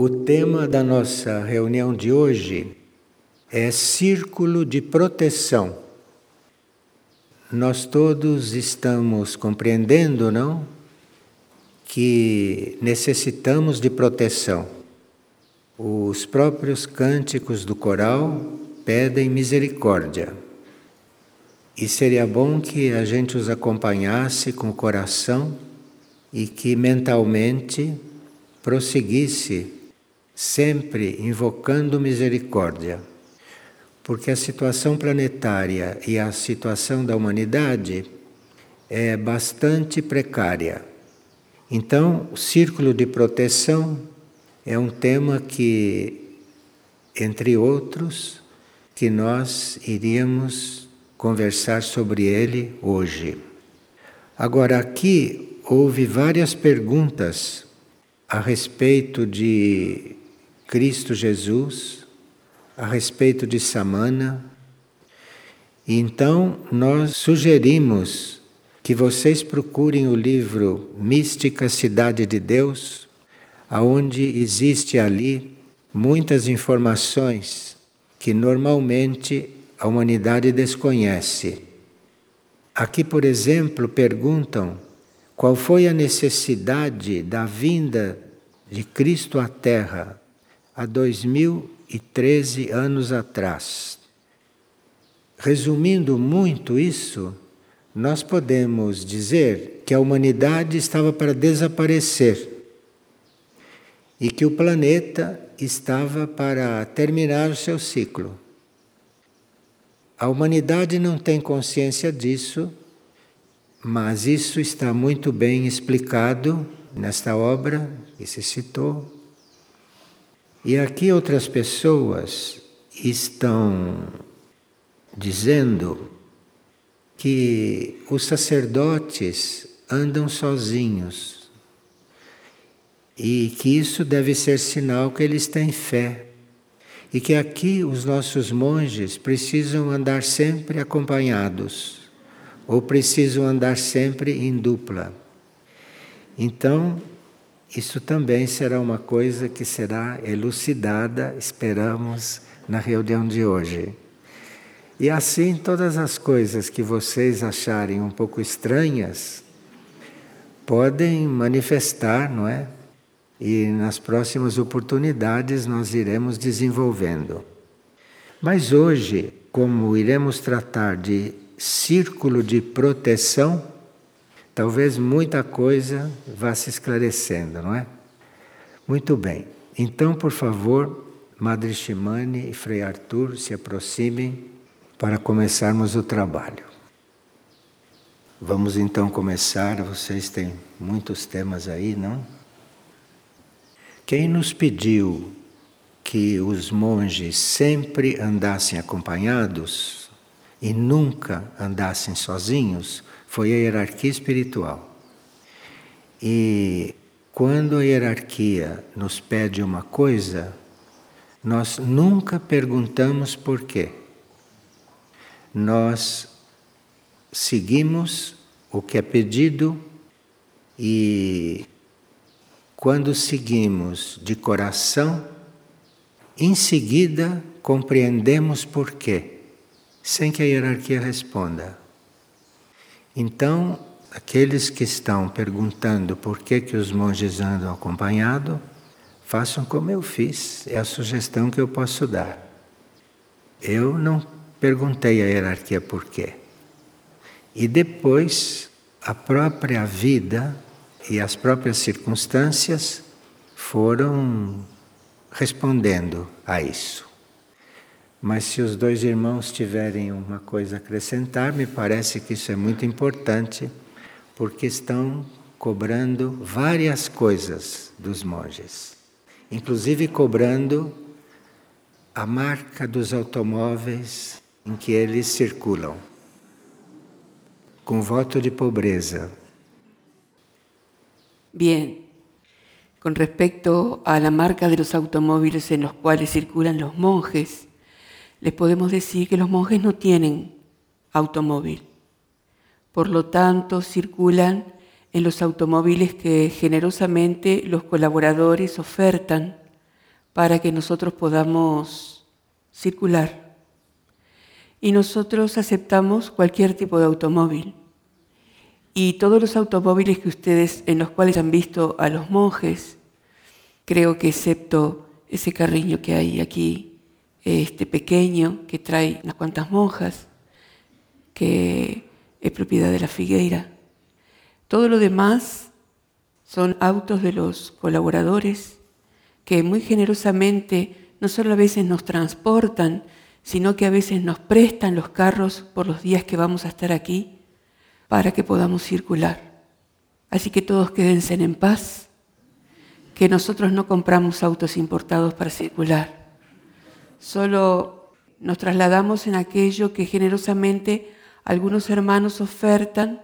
O tema da nossa reunião de hoje é Círculo de Proteção. Nós todos estamos compreendendo, não? Que necessitamos de proteção. Os próprios cânticos do coral pedem misericórdia. E seria bom que a gente os acompanhasse com o coração e que mentalmente prosseguisse sempre invocando misericórdia, porque a situação planetária e a situação da humanidade é bastante precária. Então, o círculo de proteção é um tema que, entre outros, que nós iríamos conversar sobre ele hoje. Agora, aqui houve várias perguntas a respeito de Cristo Jesus, a respeito de Samana. Então nós sugerimos que vocês procurem o livro Mística Cidade de Deus, aonde existe ali muitas informações que normalmente a humanidade desconhece. Aqui, por exemplo, perguntam qual foi a necessidade da vinda de Cristo à Terra há 2013 anos atrás. Resumindo muito isso, nós podemos dizer que a humanidade estava para desaparecer e que o planeta estava para terminar o seu ciclo. A humanidade não tem consciência disso, mas isso está muito bem explicado nesta obra que se citou e aqui outras pessoas estão dizendo que os sacerdotes andam sozinhos e que isso deve ser sinal que eles têm fé e que aqui os nossos monges precisam andar sempre acompanhados ou precisam andar sempre em dupla. Então, isso também será uma coisa que será elucidada, esperamos, na reunião de hoje. E assim, todas as coisas que vocês acharem um pouco estranhas podem manifestar, não é? E nas próximas oportunidades nós iremos desenvolvendo. Mas hoje, como iremos tratar de círculo de proteção, talvez muita coisa vá se esclarecendo, não é? Muito bem. Então, por favor, Madre Shimane e Frei Arthur se aproximem para começarmos o trabalho. Vamos então começar. Vocês têm muitos temas aí, não? Quem nos pediu que os monges sempre andassem acompanhados e nunca andassem sozinhos foi a hierarquia espiritual. E quando a hierarquia nos pede uma coisa, nós nunca perguntamos por quê. Nós seguimos o que é pedido e quando seguimos de coração, em seguida compreendemos por quê, sem que a hierarquia responda. Então, aqueles que estão perguntando por que, que os monges andam acompanhados, façam como eu fiz, é a sugestão que eu posso dar. Eu não perguntei à hierarquia por quê. E depois, a própria vida e as próprias circunstâncias foram respondendo a isso. Mas se os dois irmãos tiverem uma coisa a acrescentar, me parece que isso é muito importante, porque estão cobrando várias coisas dos monges, inclusive cobrando a marca dos automóveis em que eles circulam, com voto de pobreza. Bien. Con respecto a la marca de los automóviles en los cuales circulan los monjes, les podemos decir que los monjes no tienen automóvil. Por lo tanto, circulan en los automóviles que generosamente los colaboradores ofertan para que nosotros podamos circular. Y nosotros aceptamos cualquier tipo de automóvil. Y todos los automóviles que ustedes, en los cuales han visto a los monjes, creo que excepto ese carriño que hay aquí, este pequeño, que trae unas cuantas monjas, que es propiedad de la Figueira. Todo lo demás son autos de los colaboradores que muy generosamente no solo a veces nos transportan, sino que a veces nos prestan los carros por los días que vamos a estar aquí para que podamos circular. Así que todos quédense en paz, que nosotros no compramos autos importados para circular, solo nos trasladamos en aquello que generosamente algunos hermanos ofertan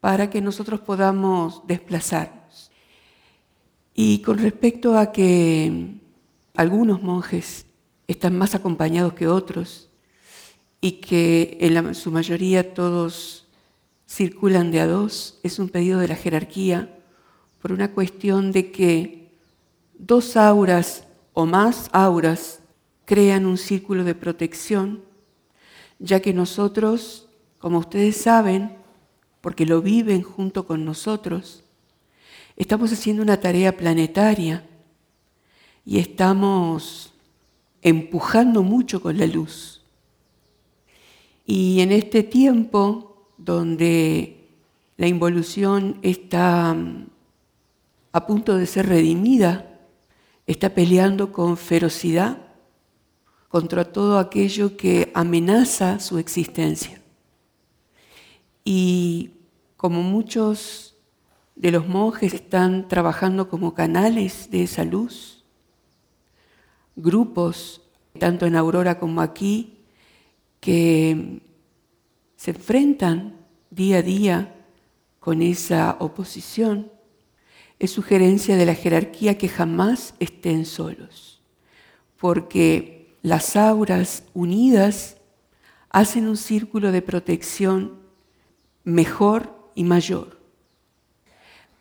para que nosotros podamos desplazarnos. Y con respecto a que algunos monjes están más acompañados que otros y que en su mayoría todos circulan de a dos, es un pedido de la jerarquía por una cuestión de que dos auras o más auras crean un círculo de protección, ya que nosotros, como ustedes saben, porque lo viven junto con nosotros, estamos haciendo una tarea planetaria y estamos empujando mucho con la luz. Y en este tiempo donde la involución está mm, a punto de ser redimida, está peleando con ferocidad contra todo aquello que amenaza su existencia. Y como muchos de los monjes están trabajando como canales de esa luz, grupos, tanto en Aurora como aquí, que se enfrentan día a día con esa oposición, es sugerencia de la jerarquía que jamás estén solos, porque las auras unidas hacen un círculo de protección mejor y mayor,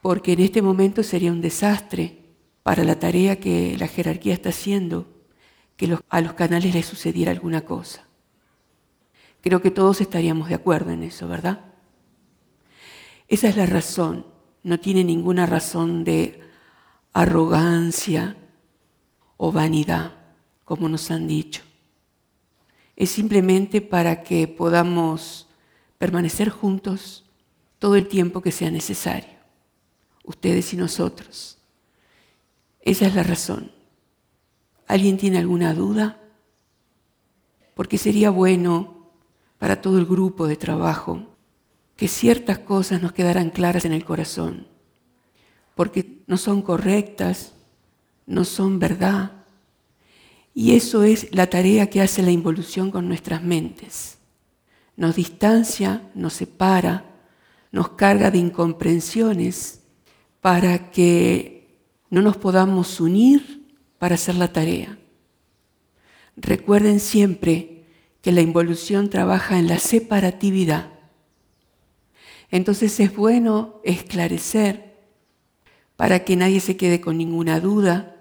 porque en este momento sería un desastre para la tarea que la jerarquía está haciendo que a los canales les sucediera alguna cosa. Creo que todos estaríamos de acuerdo en eso, ¿verdad? Esa es la razón. No tiene ninguna razón de arrogancia o vanidad, como nos han dicho. Es simplemente para que podamos permanecer juntos todo el tiempo que sea necesario, ustedes y nosotros. Esa es la razón. ¿Alguien tiene alguna duda? Porque sería bueno para todo el grupo de trabajo, que ciertas cosas nos quedaran claras en el corazón, porque no son correctas, no son verdad. Y eso es la tarea que hace la involución con nuestras mentes. Nos distancia, nos separa, nos carga de incomprensiones para que no nos podamos unir para hacer la tarea. Recuerden siempre que la involución trabaja en la separatividad. Entonces es bueno esclarecer para que nadie se quede con ninguna duda.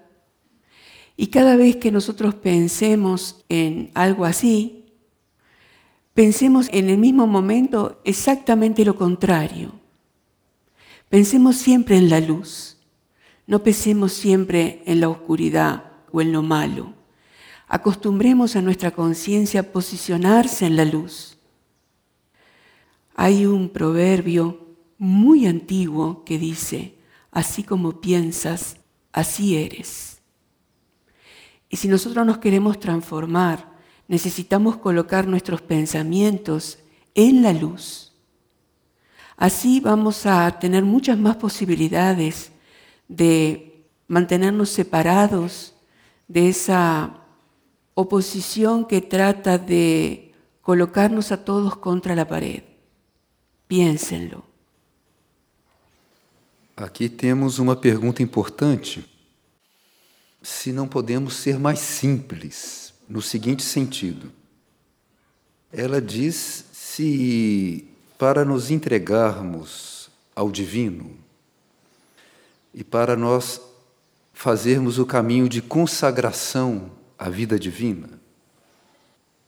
Y cada vez que nosotros pensemos en algo así, pensemos en el mismo momento exactamente lo contrario. Pensemos siempre en la luz, no pensemos siempre en la oscuridad o en lo malo. Acostumbremos a nuestra conciencia a posicionarse en la luz. Hay un proverbio muy antiguo que dice, así como piensas, así eres. Y si nosotros nos queremos transformar, necesitamos colocar nuestros pensamientos en la luz. Así vamos a tener muchas más posibilidades de mantenernos separados de esa oposición que trata de colocarnos a todos contra la pared. Piénsenlo. Aqui temos uma pergunta importante. Se não podemos ser mais simples, no seguinte sentido. Ela diz se para nos entregarmos ao divino e para nós fazermos o caminho de consagração à vida divina?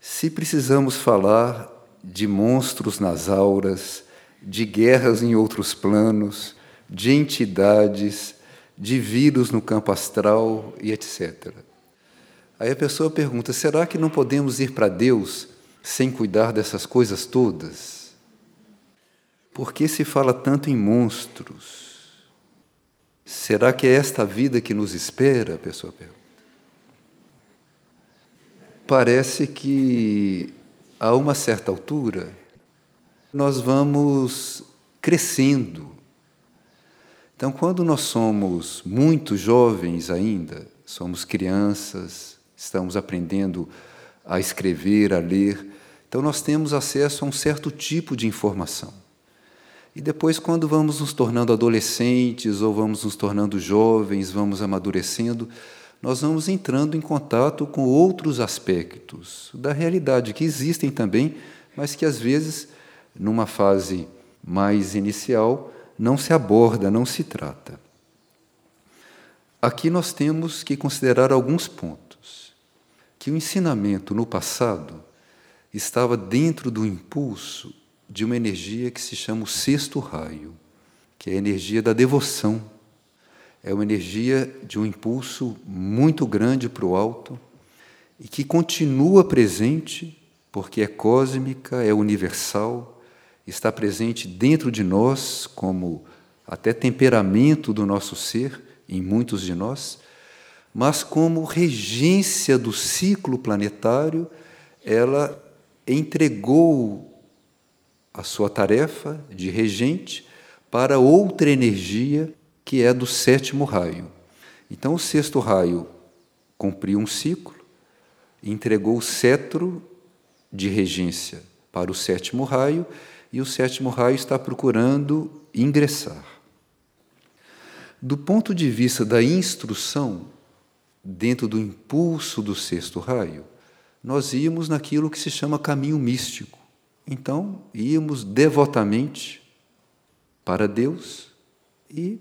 Se precisamos falar de monstros nas auras, de guerras em outros planos, de entidades, de vírus no campo astral e etc. Aí a pessoa pergunta: será que não podemos ir para Deus sem cuidar dessas coisas todas? Por que se fala tanto em monstros? Será que é esta vida que nos espera? A pessoa pergunta. Parece que a uma certa altura nós vamos crescendo. Então, quando nós somos muito jovens ainda, somos crianças, estamos aprendendo a escrever, a ler, então nós temos acesso a um certo tipo de informação. E depois, quando vamos nos tornando adolescentes ou vamos nos tornando jovens, vamos amadurecendo, nós vamos entrando em contato com outros aspectos da realidade que existem também, mas que às vezes, numa fase mais inicial, não se aborda, não se trata. Aqui nós temos que considerar alguns pontos. Que o ensinamento no passado estava dentro do impulso de uma energia que se chama o sexto raio, que é a energia da devoção. É uma energia de um impulso muito grande para o alto e que continua presente porque é cósmica, é universal, está presente dentro de nós como até temperamento do nosso ser, em muitos de nós, mas como regência do ciclo planetário, ela entregou a sua tarefa de regente para outra energia que é do sétimo raio. Então, o sexto raio cumpriu um ciclo, entregou o cetro de regência para o sétimo raio, e o sétimo raio está procurando ingressar. Do ponto de vista da instrução, dentro do impulso do sexto raio, nós íamos naquilo que se chama caminho místico. Então, íamos devotamente para Deus e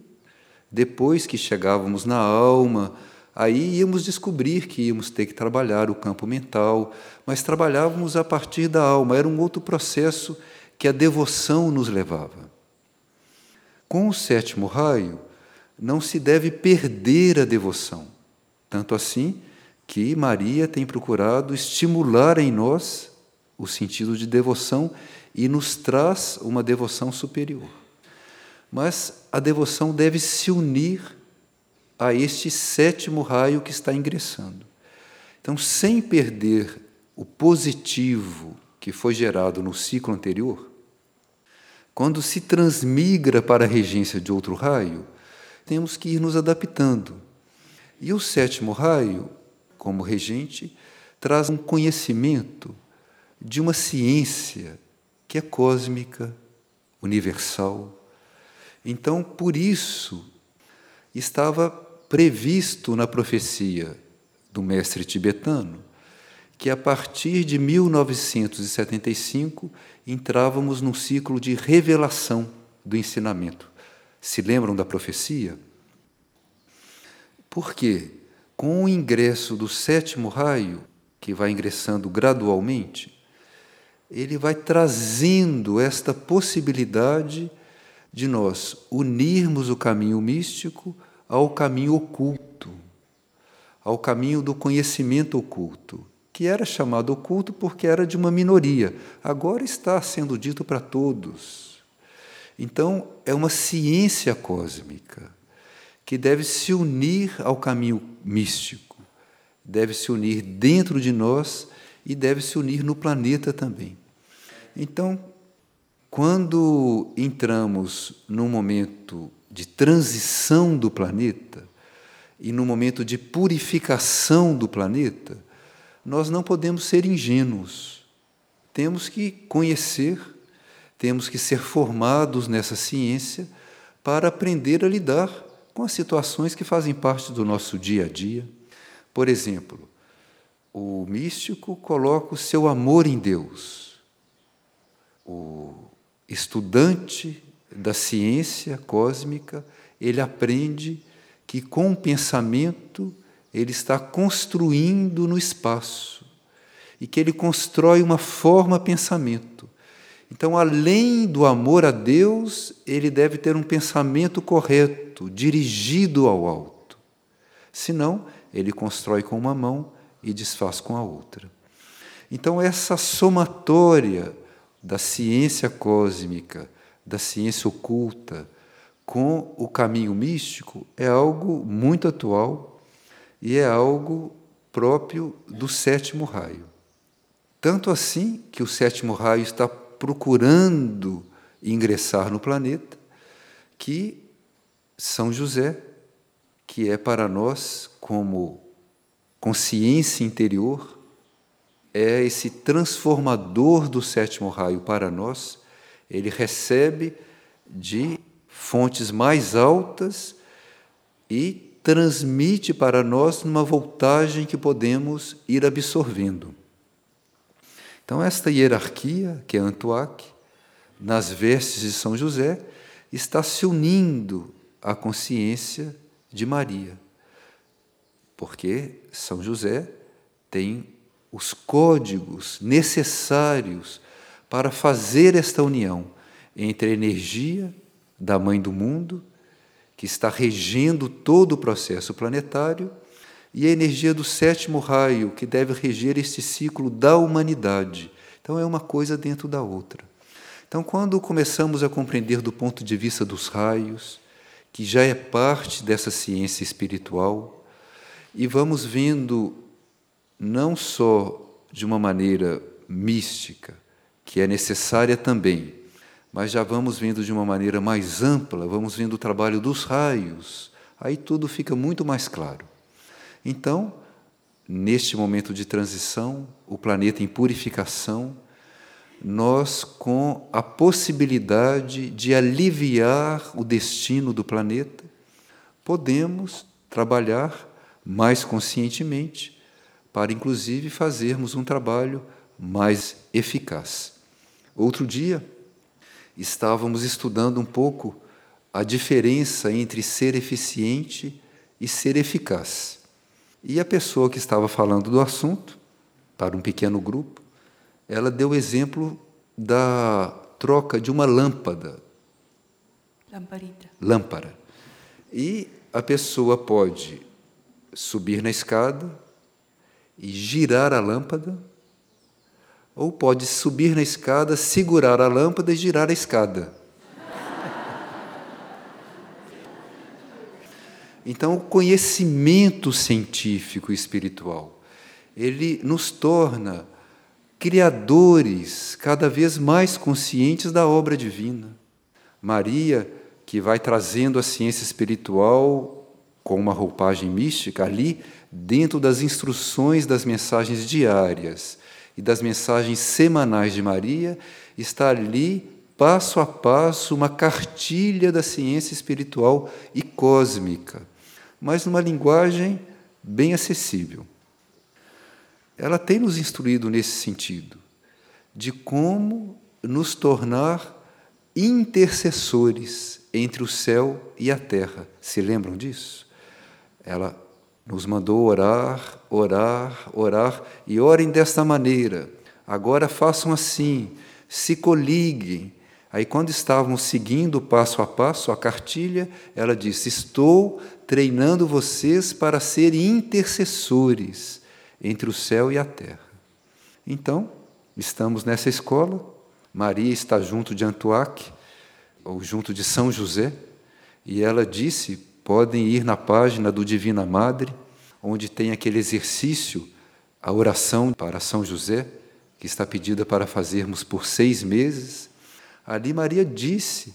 depois que chegávamos na alma, aí íamos descobrir que íamos ter que trabalhar o campo mental, mas trabalhávamos a partir da alma, era um outro processo que a devoção nos levava. Com o sétimo raio, não se deve perder a devoção, tanto assim que Maria tem procurado estimular em nós o sentido de devoção e nos traz uma devoção superior. Mas a devoção deve se unir a este sétimo raio que está ingressando. Então, sem perder o positivo que foi gerado no ciclo anterior, quando se transmigra para a regência de outro raio, temos que ir nos adaptando. E o sétimo raio, como regente, traz um conhecimento de uma ciência que é cósmica, universal. Então, por isso, estava previsto na profecia do mestre tibetano que a partir de 1975 entrávamos num ciclo de revelação do ensinamento. Se lembram da profecia? Porque, com o ingresso do sétimo raio, que vai ingressando gradualmente, ele vai trazendo esta possibilidade de nós unirmos o caminho místico ao caminho oculto, ao caminho do conhecimento oculto, que era chamado oculto porque era de uma minoria, agora está sendo dito para todos. Então, é uma ciência cósmica que deve se unir ao caminho místico, deve se unir dentro de nós e deve se unir no planeta também. Então, quando entramos num momento de transição do planeta e num momento de purificação do planeta, nós não podemos ser ingênuos. Temos que conhecer, temos que ser formados nessa ciência para aprender a lidar com as situações que fazem parte do nosso dia a dia. Por exemplo, o místico coloca o seu amor em Deus. O estudante da ciência cósmica, ele aprende que com o pensamento ele está construindo no espaço e que ele constrói uma forma pensamento. Então, além do amor a Deus, ele deve ter um pensamento correto, dirigido ao alto. Senão, ele constrói com uma mão e desfaz com a outra. Então, essa somatória da ciência cósmica, da ciência oculta, com o caminho místico é algo muito atual e é algo próprio do sétimo raio. Tanto assim que o sétimo raio está procurando ingressar no planeta, que São José, que é para nós como consciência interior, é esse transformador do sétimo raio para nós, ele recebe de fontes mais altas e transmite para nós numa voltagem que podemos ir absorvendo. Então, esta hierarquia, que é Antuac, nas vestes de São José, está se unindo à consciência de Maria, porque São José tem os códigos necessários para fazer esta união entre a energia da Mãe do Mundo, que está regendo todo o processo planetário, e a energia do sétimo raio, que deve reger este ciclo da humanidade. Então, é uma coisa dentro da outra. Então, quando começamos a compreender do ponto de vista dos raios, que já é parte dessa ciência espiritual, e vamos vendo não só de uma maneira mística, que é necessária também, mas já vamos vendo de uma maneira mais ampla, vamos vendo o trabalho dos raios, aí tudo fica muito mais claro. Então, neste momento de transição, o planeta em purificação, nós, com a possibilidade de aliviar o destino do planeta, podemos trabalhar mais conscientemente para, inclusive, fazermos um trabalho mais eficaz. Outro dia, estávamos estudando um pouco a diferença entre ser eficiente e ser eficaz. E a pessoa que estava falando do assunto, para um pequeno grupo, ela deu o exemplo da troca de uma lâmpada. Lamparita. Lâmpada. E a pessoa pode subir na escada e girar a lâmpada ou pode subir na escada, segurar a lâmpada e girar a escada. Então, o conhecimento científico e espiritual, ele nos torna criadores cada vez mais conscientes da obra divina. Maria, que vai trazendo a ciência espiritual com uma roupagem mística ali, dentro das instruções das mensagens diárias e das mensagens semanais de Maria, está ali, passo a passo, uma cartilha da ciência espiritual e cósmica, mas numa linguagem bem acessível. Ela tem nos instruído nesse sentido, de como nos tornar intercessores entre o céu e a terra. Se lembram disso? Ela nos mandou orar, orar, orar, e orem desta maneira. Agora façam assim, se coliguem. Aí, quando estávamos seguindo passo a passo a cartilha, ela disse: Estou treinando vocês para serem intercessores entre o céu e a terra. Então, estamos nessa escola. Maria está junto de Antuac, ou junto de São José, e ela disse podem ir na página do Divina Madre, onde tem aquele exercício, a oração para São José, que está pedida para fazermos por seis meses. Ali Maria disse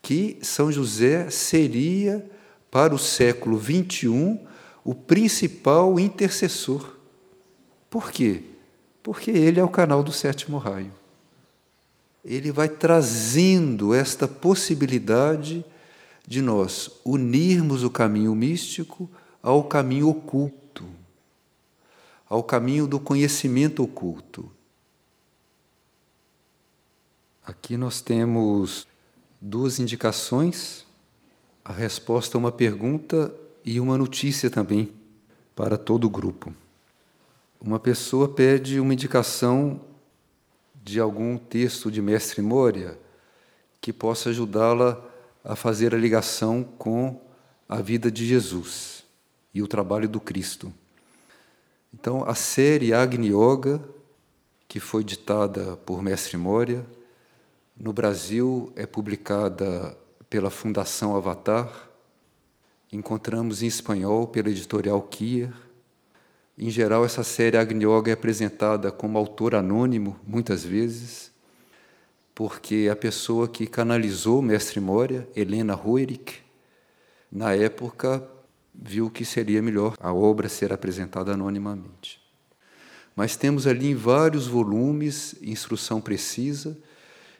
que São José seria, para o século XXI, o principal intercessor. Por quê? Porque ele é o canal do sétimo raio. Ele vai trazendo esta possibilidade de nós unirmos o caminho místico ao caminho oculto, ao caminho do conhecimento oculto. Aqui nós temos duas indicações. A resposta a uma pergunta e uma notícia também para todo o grupo. Uma pessoa pede uma indicação de algum texto de Mestre Moria que possa ajudá-la a fazer a ligação com a vida de Jesus e o trabalho do Cristo. Então, a série Agni Yoga, que foi ditada por Mestre Moria, no Brasil é publicada pela Fundação Avatar, encontramos em espanhol pela editorial Kier. Em geral, essa série Agni Yoga é apresentada como autor anônimo, muitas vezes, porque a pessoa que canalizou o Mestre Moria, Helena Ruerik, na época viu que seria melhor a obra ser apresentada anonimamente. Mas temos ali em vários volumes instrução precisa,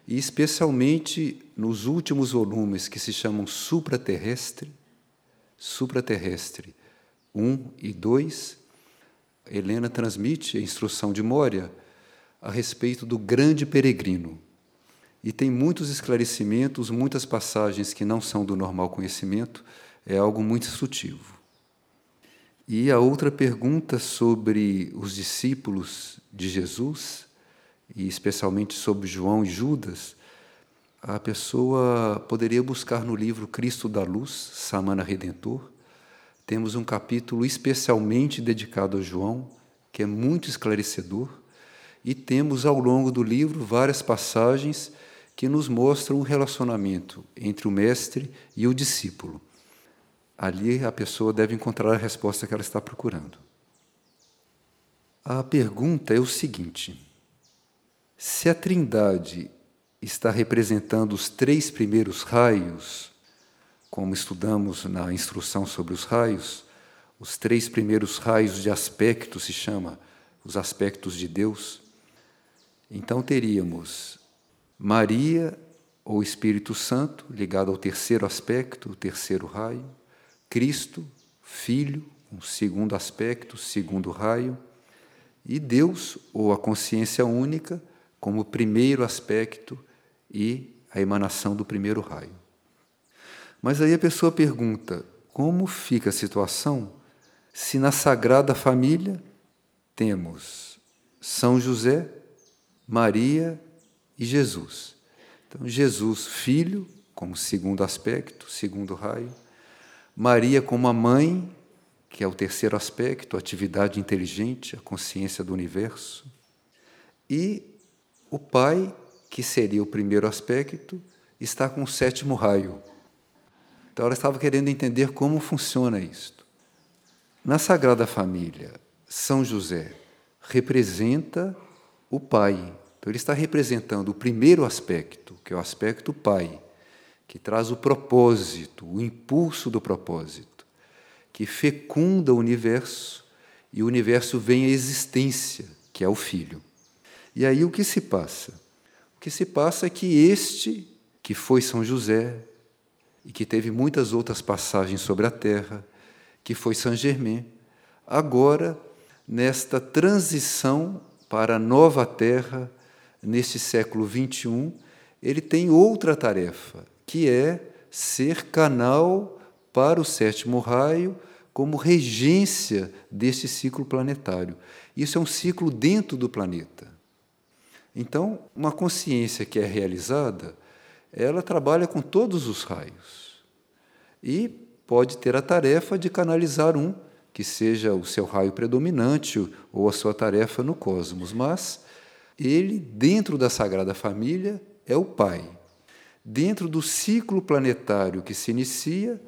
e especialmente nos últimos volumes que se chamam Supraterrestre, Supraterrestre 1 e 2, Helena transmite a instrução de Mória a respeito do grande peregrino. E tem muitos esclarecimentos, muitas passagens que não são do normal conhecimento, é algo muito instrutivo. E a outra pergunta sobre os discípulos de Jesus, e especialmente sobre João e Judas, a pessoa poderia buscar no livro Cristo da Luz, Samana Redentor. Temos um capítulo especialmente dedicado a João, que é muito esclarecedor, e temos ao longo do livro várias passagens que nos mostram o relacionamento entre o mestre e o discípulo. Ali a pessoa deve encontrar a resposta que ela está procurando. A pergunta é o seguinte: se a Trindade está representando os três primeiros raios, como estudamos na instrução sobre os raios, os três primeiros raios de aspecto se chama os aspectos de Deus. Então teríamos Maria ou Espírito Santo ligado ao terceiro aspecto, o terceiro raio, Cristo, Filho, um segundo aspecto, segundo raio, e Deus ou a consciência única como primeiro aspecto e a emanação do primeiro raio. Mas aí a pessoa pergunta: como fica a situação se na Sagrada Família temos São José, Maria e Jesus? Então, Jesus, filho, como segundo aspecto, segundo raio, Maria como a mãe, que é o terceiro aspecto, a atividade inteligente, a consciência do universo, e o pai que seria o primeiro aspecto, está com o sétimo raio. Então ela estava querendo entender como funciona isto. Na Sagrada Família, São José representa o pai. Então ele está representando o primeiro aspecto, que é o aspecto pai, que traz o propósito, o impulso do propósito, que fecunda o universo e o universo vem à existência, que é o filho. E aí o que se passa? que se passa é que este, que foi São José, e que teve muitas outras passagens sobre a terra, que foi Saint Germain, agora, nesta transição para a nova terra, neste século XXI, ele tem outra tarefa, que é ser canal para o sétimo raio, como regência deste ciclo planetário. Isso é um ciclo dentro do planeta. Então, uma consciência que é realizada, ela trabalha com todos os raios e pode ter a tarefa de canalizar um que seja o seu raio predominante ou a sua tarefa no cosmos, mas ele, dentro da Sagrada Família, é o Pai. Dentro do ciclo planetário que se inicia,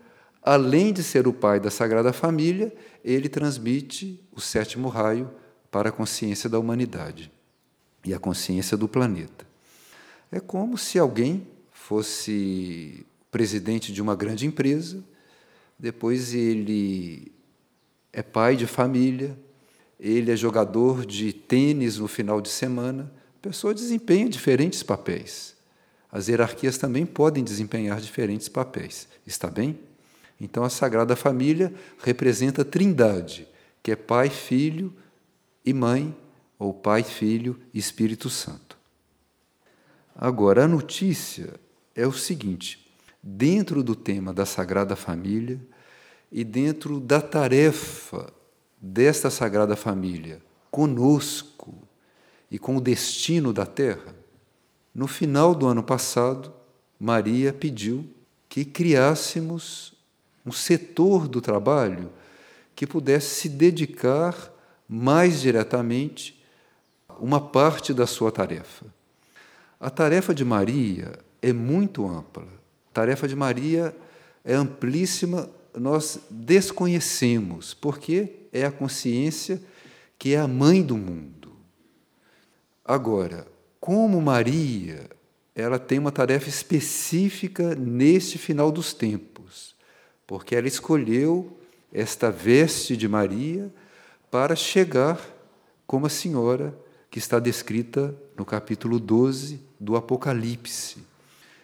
além de ser o Pai da Sagrada Família, ele transmite o sétimo raio para a consciência da humanidade e a consciência do planeta. É como se alguém fosse presidente de uma grande empresa, depois ele é pai de família, ele é jogador de tênis no final de semana. A pessoa desempenha diferentes papéis. As hierarquias também podem desempenhar diferentes papéis. Está bem? Então a Sagrada Família representa a Trindade, que é pai, filho e mãe ou Pai, Filho e Espírito Santo. Agora, a notícia é o seguinte: dentro do tema da Sagrada Família, e dentro da tarefa desta Sagrada Família conosco e com o destino da Terra, no final do ano passado, Maria pediu que criássemos um setor do trabalho que pudesse se dedicar mais diretamente uma parte da sua tarefa. A tarefa de Maria é muito ampla. A tarefa de Maria é amplíssima, nós desconhecemos, porque é a consciência que é a mãe do mundo. Agora, como Maria, ela tem uma tarefa específica neste final dos tempos, porque ela escolheu esta veste de Maria para chegar como a senhora que está descrita no capítulo 12 do Apocalipse,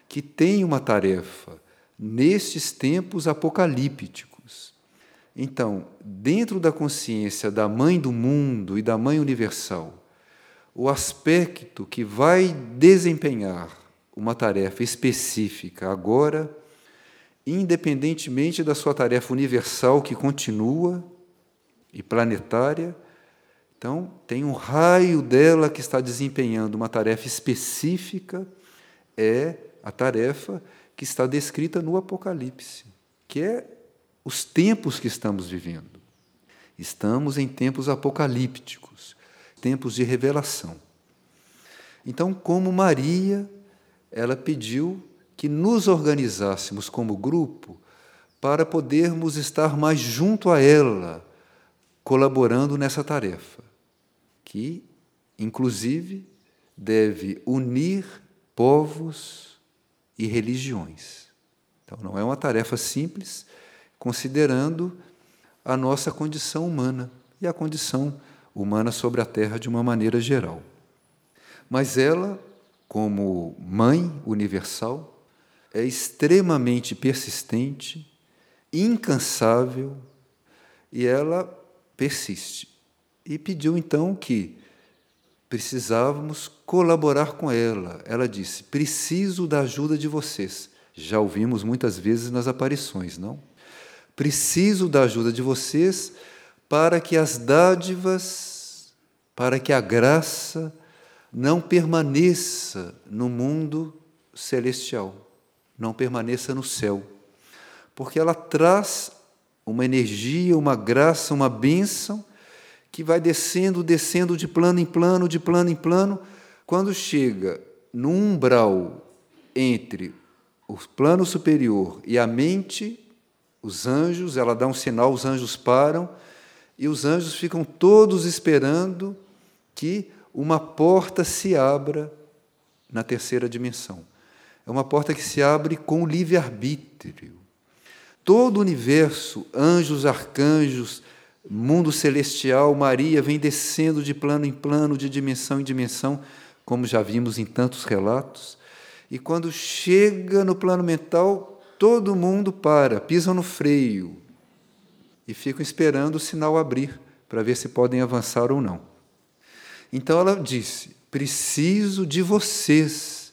que tem uma tarefa nestes tempos apocalípticos. Então, dentro da consciência da mãe do mundo e da mãe universal, o aspecto que vai desempenhar uma tarefa específica agora, independentemente da sua tarefa universal que continua e planetária, então, tem um raio dela que está desempenhando uma tarefa específica, é a tarefa que está descrita no Apocalipse, que é os tempos que estamos vivendo. Estamos em tempos apocalípticos, tempos de revelação. Então, como Maria, ela pediu que nos organizássemos como grupo para podermos estar mais junto a ela, colaborando nessa tarefa que, inclusive, deve unir povos e religiões. Então, não é uma tarefa simples, considerando a nossa condição humana e a condição humana sobre a Terra de uma maneira geral. Mas ela, como mãe universal, é extremamente persistente, incansável e ela persiste e pediu então que precisávamos colaborar com ela. Ela disse: Preciso da ajuda de vocês. Já ouvimos muitas vezes nas aparições, não? Preciso da ajuda de vocês para que as dádivas, para que a graça não permaneça no mundo celestial, não permaneça no céu. Porque ela traz uma energia, uma graça, uma bênção que vai descendo, descendo de plano em plano, de plano em plano, quando chega no umbral entre o plano superior e a mente, os anjos, ela dá um sinal, os anjos param, e os anjos ficam todos esperando que uma porta se abra na terceira dimensão. É uma porta que se abre com livre-arbítrio. Todo o universo, anjos, arcanjos, mundo celestial, Maria vem descendo de plano em plano, de dimensão em dimensão, como já vimos em tantos relatos. E quando chega no plano mental, todo mundo para, pisam no freio e ficam esperando o sinal abrir para ver se podem avançar ou não. Então ela disse: preciso de vocês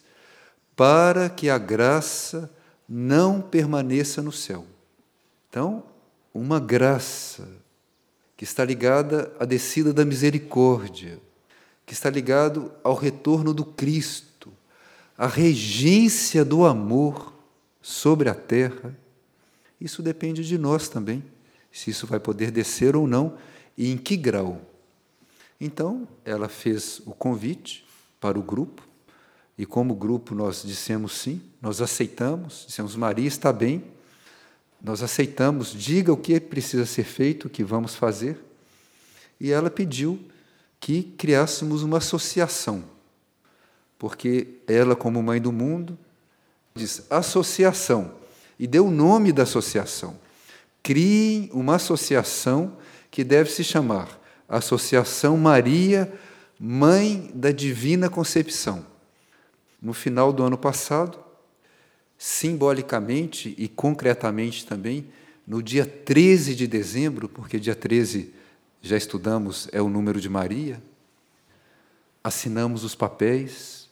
para que a graça não permaneça no céu. Então, uma graça que está ligada à descida da misericórdia, que está ligado ao retorno do Cristo, à regência do amor sobre a terra. Isso depende de nós também, se isso vai poder descer ou não e em que grau. Então, ela fez o convite para o grupo, e como grupo nós dissemos sim, nós aceitamos, dissemos Maria está bem, nós aceitamos, diga o que precisa ser feito, o que vamos fazer. E ela pediu que criássemos uma associação, porque ela, como mãe do mundo, diz associação, e deu o nome da associação. Criem uma associação que deve se chamar Associação Maria, Mãe da Divina Concepção. No final do ano passado, simbolicamente e concretamente também, no dia 13 de dezembro, porque dia 13 já estudamos é o número de Maria, assinamos os papéis,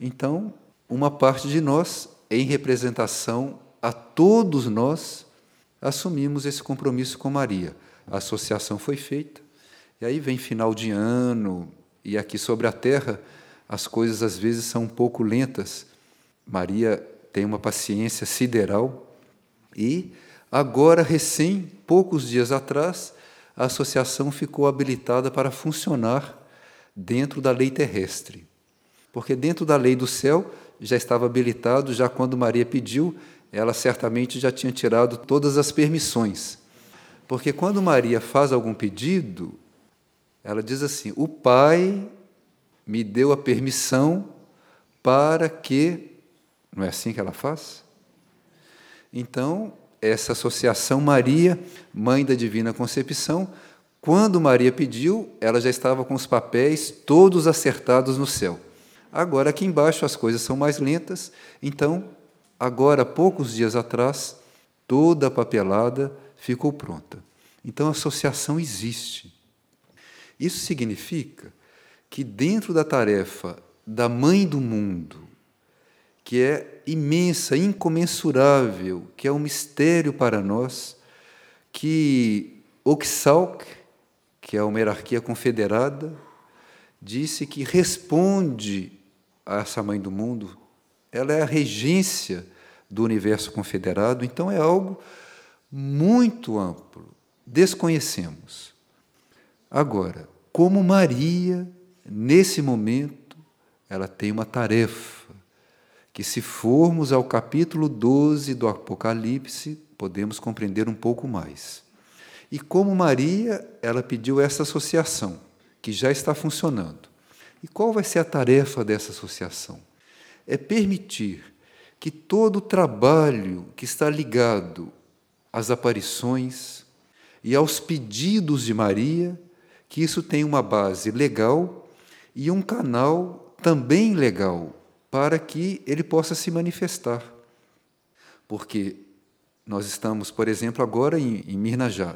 então uma parte de nós, em representação a todos nós, assumimos esse compromisso com Maria. A associação foi feita, e aí vem final de ano, e aqui sobre a terra as coisas às vezes são um pouco lentas. Maria tem uma paciência sideral e agora, recém, poucos dias atrás, a associação ficou habilitada para funcionar dentro da lei terrestre. Porque dentro da lei do céu já estava habilitado, já quando Maria pediu, ela certamente já tinha tirado todas as permissões. Porque quando Maria faz algum pedido, ela diz assim: O Pai me deu a permissão para que. Não é assim que ela faz? Então, essa associação Maria, Mãe da Divina Concepção, quando Maria pediu, ela já estava com os papéis todos acertados no céu. Agora, aqui embaixo, as coisas são mais lentas, então, agora, poucos dias atrás, toda a papelada ficou pronta. Então, a associação existe. Isso significa que, dentro da tarefa da mãe do mundo, que é imensa, incomensurável, que é um mistério para nós, que Oxalc, que é uma hierarquia confederada, disse que responde essa mãe do mundo, ela é a regência do universo confederado, então é algo muito amplo. Desconhecemos. Agora, como Maria, nesse momento, ela tem uma tarefa que, se formos ao capítulo 12 do Apocalipse, podemos compreender um pouco mais. E como Maria, ela pediu essa associação, que já está funcionando. E qual vai ser a tarefa dessa associação? É permitir que todo o trabalho que está ligado às aparições e aos pedidos de Maria que isso tem uma base legal e um canal também legal para que ele possa se manifestar. Porque nós estamos, por exemplo, agora em, em Mirnajá.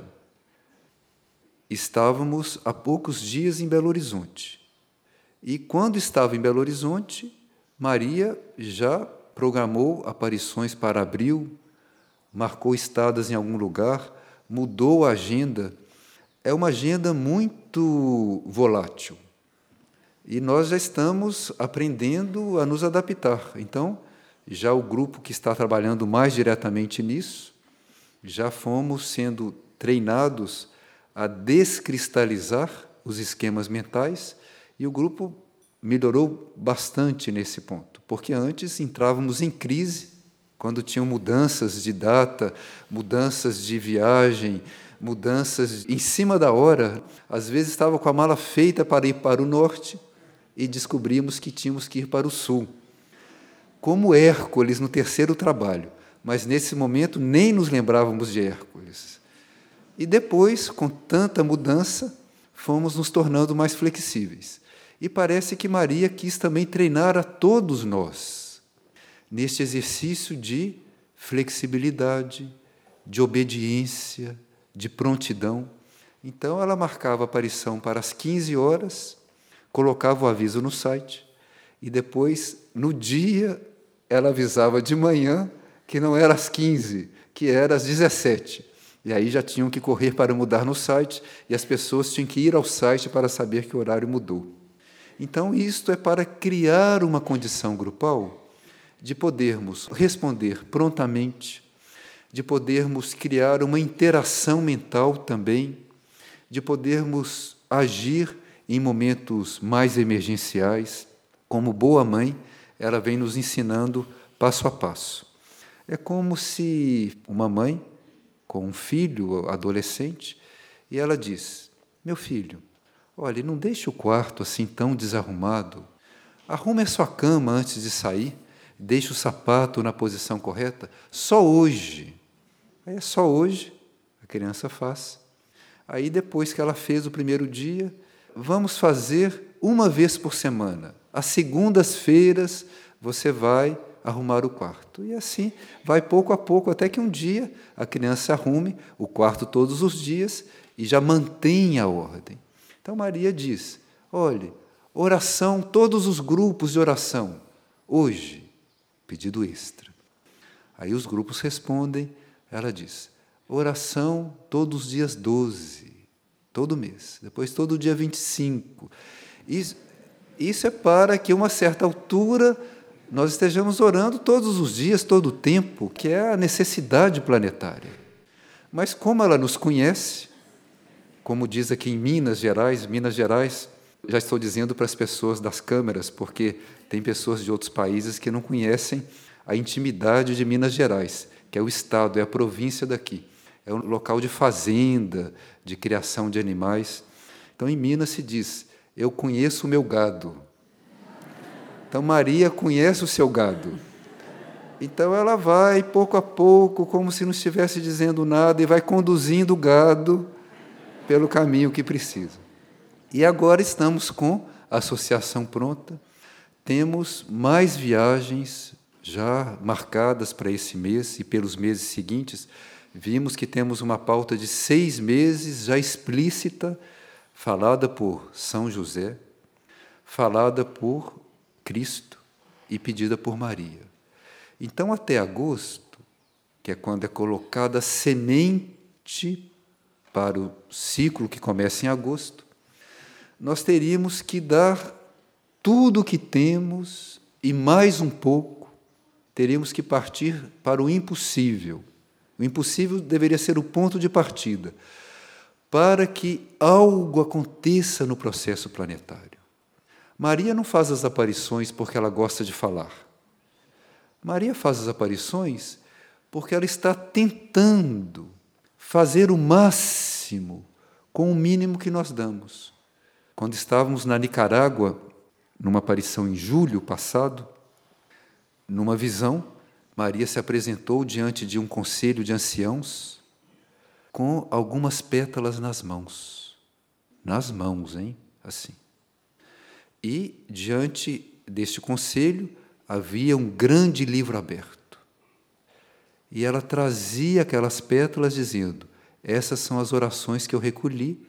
Estávamos há poucos dias em Belo Horizonte. E quando estava em Belo Horizonte, Maria já programou aparições para abril, marcou estadas em algum lugar, mudou a agenda é uma agenda muito volátil. E nós já estamos aprendendo a nos adaptar. Então, já o grupo que está trabalhando mais diretamente nisso, já fomos sendo treinados a descristalizar os esquemas mentais e o grupo melhorou bastante nesse ponto, porque antes entrávamos em crise quando tinham mudanças de data, mudanças de viagem, mudanças em cima da hora. Às vezes estava com a mala feita para ir para o norte e descobrimos que tínhamos que ir para o sul. Como Hércules no terceiro trabalho, mas nesse momento nem nos lembrávamos de Hércules. E depois, com tanta mudança, fomos nos tornando mais flexíveis. E parece que Maria quis também treinar a todos nós neste exercício de flexibilidade, de obediência, de prontidão. Então ela marcava a aparição para as 15 horas, colocava o aviso no site e depois, no dia, ela avisava de manhã que não era às 15, que era às 17. E aí já tinham que correr para mudar no site e as pessoas tinham que ir ao site para saber que o horário mudou. Então, isto é para criar uma condição grupal de podermos responder prontamente de podermos criar uma interação mental também, de podermos agir em momentos mais emergenciais. Como boa mãe, ela vem nos ensinando passo a passo. É como se uma mãe com um filho adolescente e ela diz: Meu filho, olhe, não deixe o quarto assim tão desarrumado. Arrume a sua cama antes de sair, deixe o sapato na posição correta. Só hoje Aí é só hoje, a criança faz. Aí depois que ela fez o primeiro dia, vamos fazer uma vez por semana. Às segundas-feiras você vai arrumar o quarto. E assim vai pouco a pouco, até que um dia a criança arrume o quarto todos os dias e já mantenha a ordem. Então Maria diz: olhe, oração, todos os grupos de oração, hoje, pedido extra. Aí os grupos respondem ela diz: oração todos os dias 12, todo mês, depois todo dia 25. Isso, isso é para que, a uma certa altura, nós estejamos orando todos os dias, todo o tempo, que é a necessidade planetária. Mas como ela nos conhece, como diz aqui em Minas Gerais, Minas Gerais, já estou dizendo para as pessoas das câmeras, porque tem pessoas de outros países que não conhecem a intimidade de Minas Gerais, que é o estado, é a província daqui. É um local de fazenda, de criação de animais. Então, em Minas se diz: Eu conheço o meu gado. Então, Maria conhece o seu gado. Então, ela vai pouco a pouco, como se não estivesse dizendo nada, e vai conduzindo o gado pelo caminho que precisa. E agora estamos com a associação pronta, temos mais viagens já marcadas para esse mês e pelos meses seguintes. Vimos que temos uma pauta de seis meses já explícita, falada por São José, falada por Cristo e pedida por Maria. Então, até agosto, que é quando é colocada a semente para o ciclo que começa em agosto, nós teríamos que dar tudo o que temos e mais um pouco, teríamos que partir para o impossível. O impossível deveria ser o ponto de partida para que algo aconteça no processo planetário. Maria não faz as aparições porque ela gosta de falar. Maria faz as aparições porque ela está tentando fazer o máximo com o mínimo que nós damos. Quando estávamos na Nicarágua, numa aparição em julho passado, numa visão, Maria se apresentou diante de um conselho de anciãos com algumas pétalas nas mãos. Nas mãos, hein? Assim. E diante deste conselho havia um grande livro aberto. E ela trazia aquelas pétalas dizendo: Essas são as orações que eu recolhi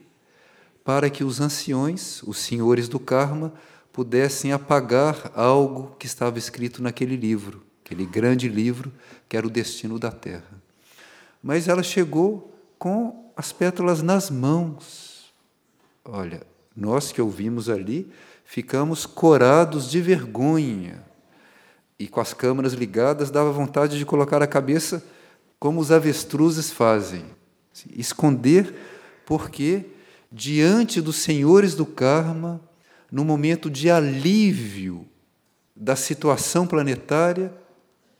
para que os anciões, os senhores do karma, pudessem apagar algo que estava escrito naquele livro, aquele grande livro que era o destino da Terra. Mas ela chegou com as pétalas nas mãos. Olha, nós que ouvimos ali ficamos corados de vergonha e com as câmeras ligadas dava vontade de colocar a cabeça como os avestruzes fazem, esconder porque diante dos senhores do karma, no momento de alívio da situação planetária,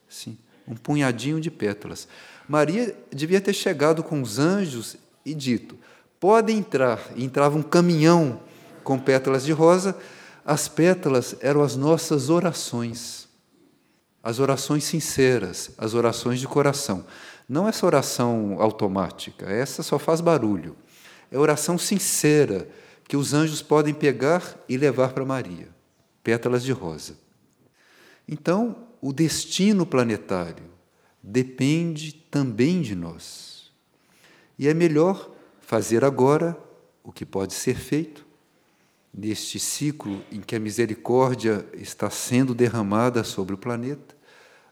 sim, um punhadinho de pétalas. Maria devia ter chegado com os anjos e dito: pode entrar. E entrava um caminhão com pétalas de rosa. As pétalas eram as nossas orações, as orações sinceras, as orações de coração. Não essa oração automática, essa só faz barulho. É oração sincera que os anjos podem pegar e levar para Maria, pétalas de rosa. Então, o destino planetário depende também de nós. E é melhor fazer agora o que pode ser feito, neste ciclo em que a misericórdia está sendo derramada sobre o planeta,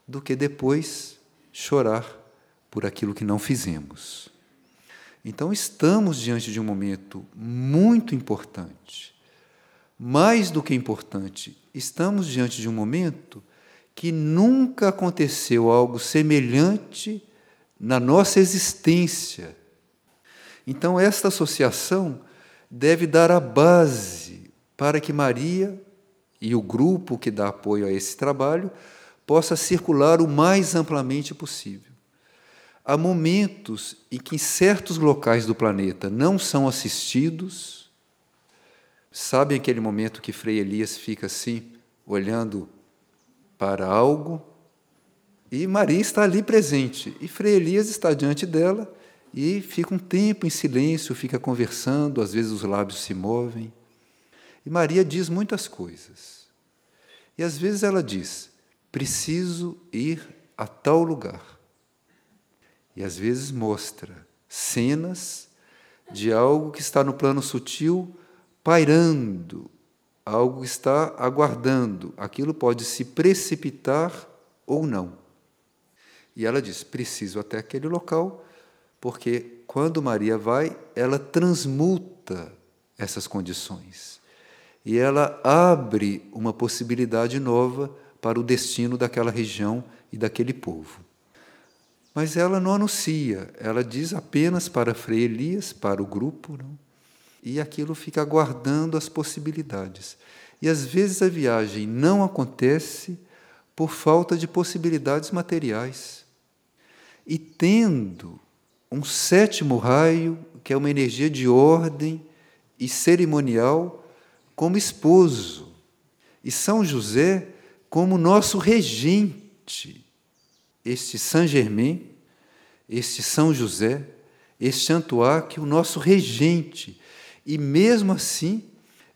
do que depois chorar por aquilo que não fizemos. Então, estamos diante de um momento muito importante. Mais do que importante, estamos diante de um momento que nunca aconteceu algo semelhante na nossa existência. Então, esta associação deve dar a base para que Maria e o grupo que dá apoio a esse trabalho possa circular o mais amplamente possível. Há momentos em que certos locais do planeta não são assistidos. Sabe aquele momento que Frei Elias fica assim, olhando para algo? E Maria está ali presente. E Frei Elias está diante dela e fica um tempo em silêncio, fica conversando, às vezes os lábios se movem. E Maria diz muitas coisas. E às vezes ela diz: preciso ir a tal lugar. E às vezes mostra cenas de algo que está no plano sutil pairando, algo que está aguardando. Aquilo pode se precipitar ou não. E ela diz: preciso até aquele local porque quando Maria vai, ela transmuta essas condições e ela abre uma possibilidade nova para o destino daquela região e daquele povo. Mas ela não anuncia, ela diz apenas para Frei Elias, para o grupo, não? e aquilo fica aguardando as possibilidades. E às vezes a viagem não acontece por falta de possibilidades materiais. E tendo um sétimo raio, que é uma energia de ordem e cerimonial, como esposo, e São José como nosso regente este Saint Germain, este São José, este Antoine, o nosso regente. E mesmo assim,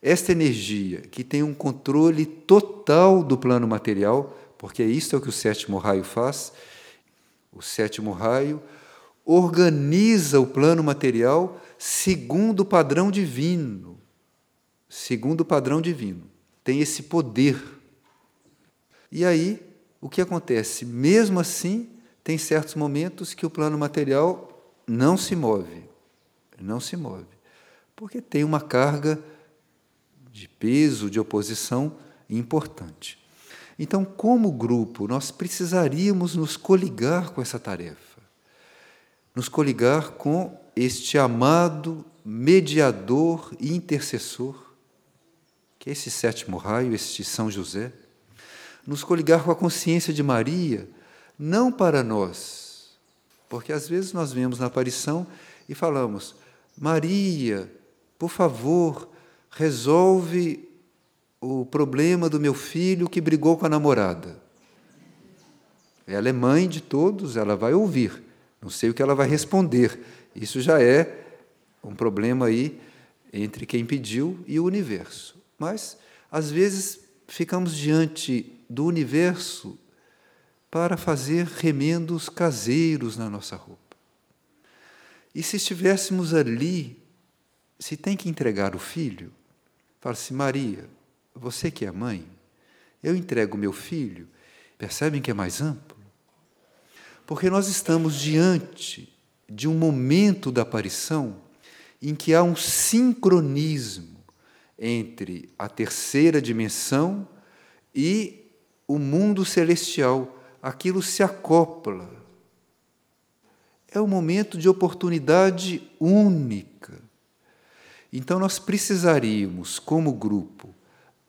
esta energia que tem um controle total do plano material, porque isso é o que o sétimo raio faz, o sétimo raio organiza o plano material segundo o padrão divino. Segundo o padrão divino. Tem esse poder. E aí, o que acontece? Mesmo assim, tem certos momentos que o plano material não se move. Não se move. Porque tem uma carga de peso, de oposição importante. Então, como grupo, nós precisaríamos nos coligar com essa tarefa. Nos coligar com este amado mediador e intercessor, que é esse sétimo raio, este São José nos coligar com a consciência de Maria, não para nós, porque às vezes nós vemos na aparição e falamos: Maria, por favor, resolve o problema do meu filho que brigou com a namorada. Ela é mãe de todos, ela vai ouvir. Não sei o que ela vai responder. Isso já é um problema aí entre quem pediu e o universo. Mas, às vezes, ficamos diante do universo para fazer remendos caseiros na nossa roupa. E se estivéssemos ali, se tem que entregar o filho, fala-se, Maria, você que é mãe, eu entrego meu filho, percebem que é mais amplo? Porque nós estamos diante de um momento da aparição em que há um sincronismo entre a terceira dimensão e o mundo celestial, aquilo se acopla. É um momento de oportunidade única. Então, nós precisaríamos, como grupo,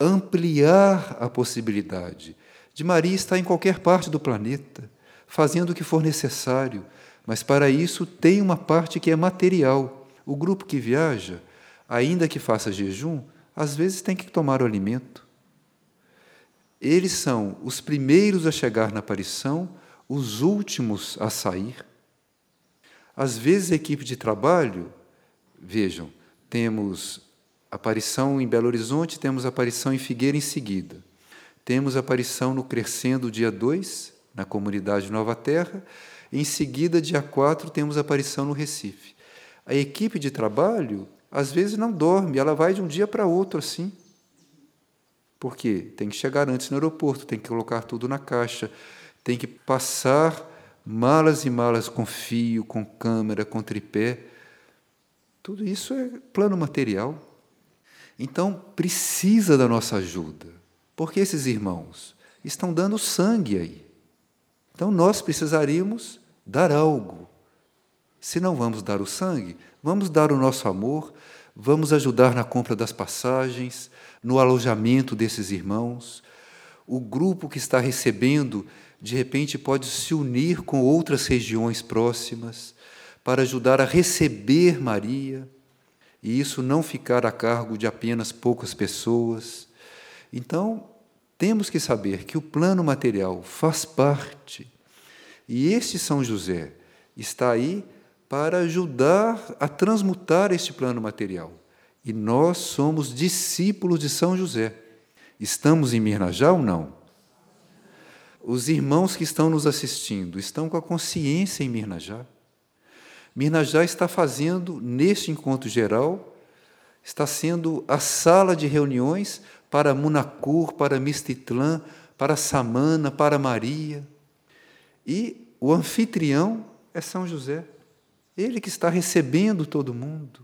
ampliar a possibilidade de Maria estar em qualquer parte do planeta, fazendo o que for necessário, mas para isso tem uma parte que é material. O grupo que viaja, ainda que faça jejum, às vezes tem que tomar o alimento. Eles são os primeiros a chegar na aparição, os últimos a sair. Às vezes, a equipe de trabalho, vejam, temos aparição em Belo Horizonte, temos aparição em Figueira em seguida. Temos aparição no Crescendo, dia 2, na comunidade Nova Terra. Em seguida, dia 4, temos aparição no Recife. A equipe de trabalho, às vezes, não dorme, ela vai de um dia para outro assim. Por quê? Tem que chegar antes no aeroporto, tem que colocar tudo na caixa, tem que passar malas e malas com fio, com câmera, com tripé. Tudo isso é plano material. Então, precisa da nossa ajuda, porque esses irmãos estão dando sangue aí. Então, nós precisaríamos dar algo. Se não vamos dar o sangue, vamos dar o nosso amor, vamos ajudar na compra das passagens, no alojamento desses irmãos. O grupo que está recebendo, de repente, pode se unir com outras regiões próximas para ajudar a receber Maria, e isso não ficar a cargo de apenas poucas pessoas. Então, temos que saber que o plano material faz parte, e este São José está aí para ajudar a transmutar este plano material. E nós somos discípulos de São José. Estamos em Mirnajá ou não? Os irmãos que estão nos assistindo estão com a consciência em Mirnajá. Mirnajá está fazendo, neste encontro geral, está sendo a sala de reuniões para Munacur, para Mistitlã, para Samana, para Maria. E o anfitrião é São José. Ele que está recebendo todo mundo.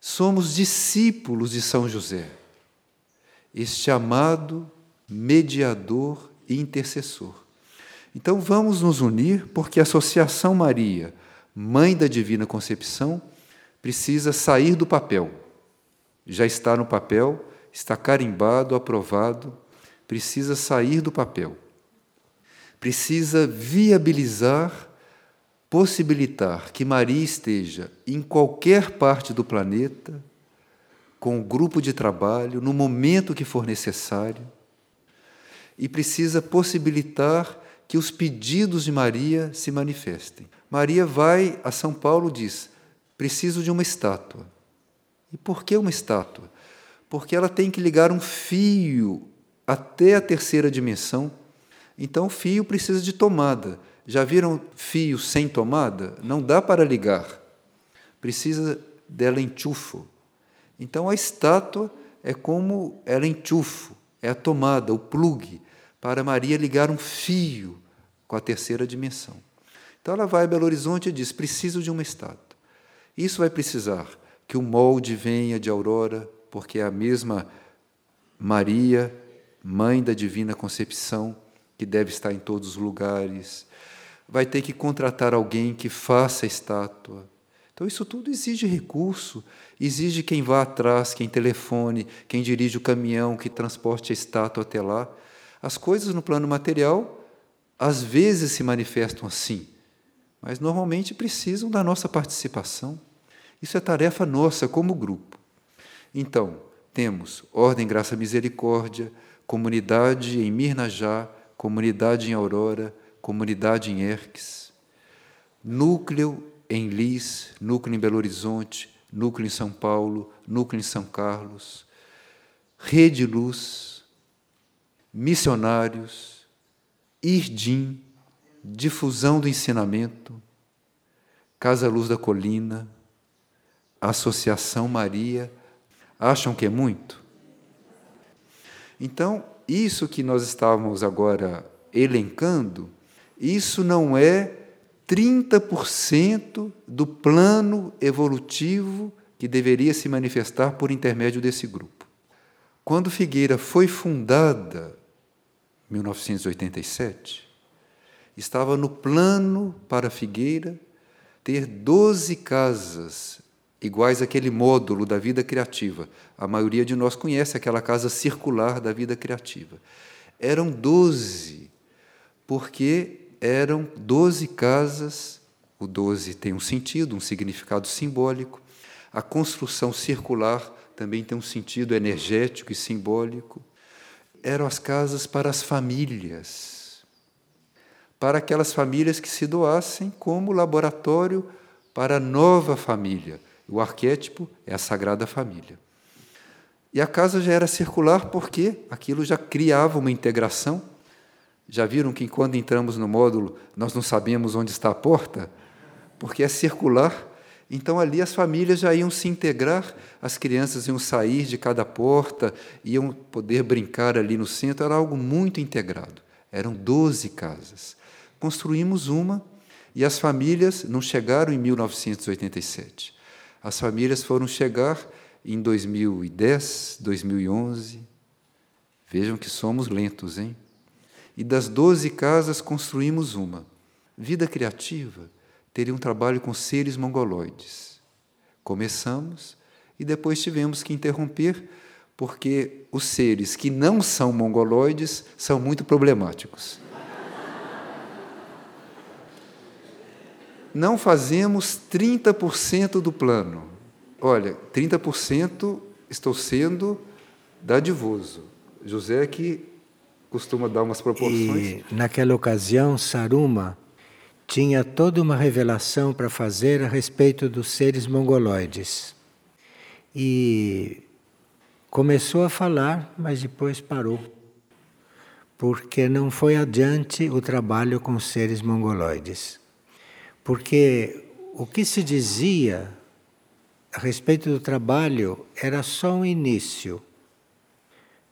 Somos discípulos de São José, este amado mediador e intercessor. Então vamos nos unir, porque a Associação Maria, Mãe da Divina Concepção, precisa sair do papel. Já está no papel, está carimbado, aprovado, precisa sair do papel. Precisa viabilizar, possibilitar que Maria esteja em qualquer parte do planeta, com o grupo de trabalho, no momento que for necessário, e precisa possibilitar que os pedidos de Maria se manifestem. Maria vai a São Paulo e diz: preciso de uma estátua. E por que uma estátua? Porque ela tem que ligar um fio até a terceira dimensão. Então o fio precisa de tomada. Já viram fio sem tomada? Não dá para ligar. Precisa dela enchufo. Então a estátua é como ela enchufo, é a tomada, o plugue, para Maria ligar um fio com a terceira dimensão. Então ela vai a Belo Horizonte e diz: preciso de uma estátua. Isso vai precisar que o molde venha de Aurora, porque é a mesma Maria, mãe da divina concepção, que deve estar em todos os lugares. Vai ter que contratar alguém que faça a estátua. Então, isso tudo exige recurso, exige quem vá atrás, quem telefone, quem dirige o caminhão que transporte a estátua até lá. As coisas no plano material às vezes se manifestam assim, mas normalmente precisam da nossa participação. Isso é tarefa nossa como grupo. Então, temos Ordem Graça Misericórdia, comunidade em Mirnajá, comunidade em Aurora, comunidade em Erques, núcleo em Lis, núcleo em Belo Horizonte, núcleo em São Paulo, núcleo em São Carlos, Rede Luz, missionários, IRDIM, difusão do ensinamento, Casa Luz da Colina, Associação Maria, acham que é muito? Então, isso que nós estávamos agora elencando, isso não é 30% do plano evolutivo que deveria se manifestar por intermédio desse grupo. Quando Figueira foi fundada, em 1987, estava no plano para Figueira ter 12 casas iguais àquele módulo da vida criativa. A maioria de nós conhece aquela casa circular da vida criativa. Eram doze, porque eram doze casas. O doze tem um sentido, um significado simbólico. A construção circular também tem um sentido energético e simbólico. Eram as casas para as famílias, para aquelas famílias que se doassem como laboratório para a nova família o arquétipo é a Sagrada Família. E a casa já era circular porque aquilo já criava uma integração. Já viram que quando entramos no módulo nós não sabemos onde está a porta? Porque é circular. Então ali as famílias já iam se integrar, as crianças iam sair de cada porta, iam poder brincar ali no centro, era algo muito integrado. Eram 12 casas. Construímos uma e as famílias não chegaram em 1987. As famílias foram chegar em 2010, 2011. Vejam que somos lentos, hein? E das 12 casas construímos uma. Vida criativa teria um trabalho com seres mongoloides. Começamos e depois tivemos que interromper porque os seres que não são mongoloides são muito problemáticos. Não fazemos 30% do plano. Olha, 30% estou sendo dadivoso. José que costuma dar umas proporções. E naquela ocasião, Saruma tinha toda uma revelação para fazer a respeito dos seres mongoloides. E começou a falar, mas depois parou. Porque não foi adiante o trabalho com os seres mongoloides. Porque o que se dizia a respeito do trabalho era só um início.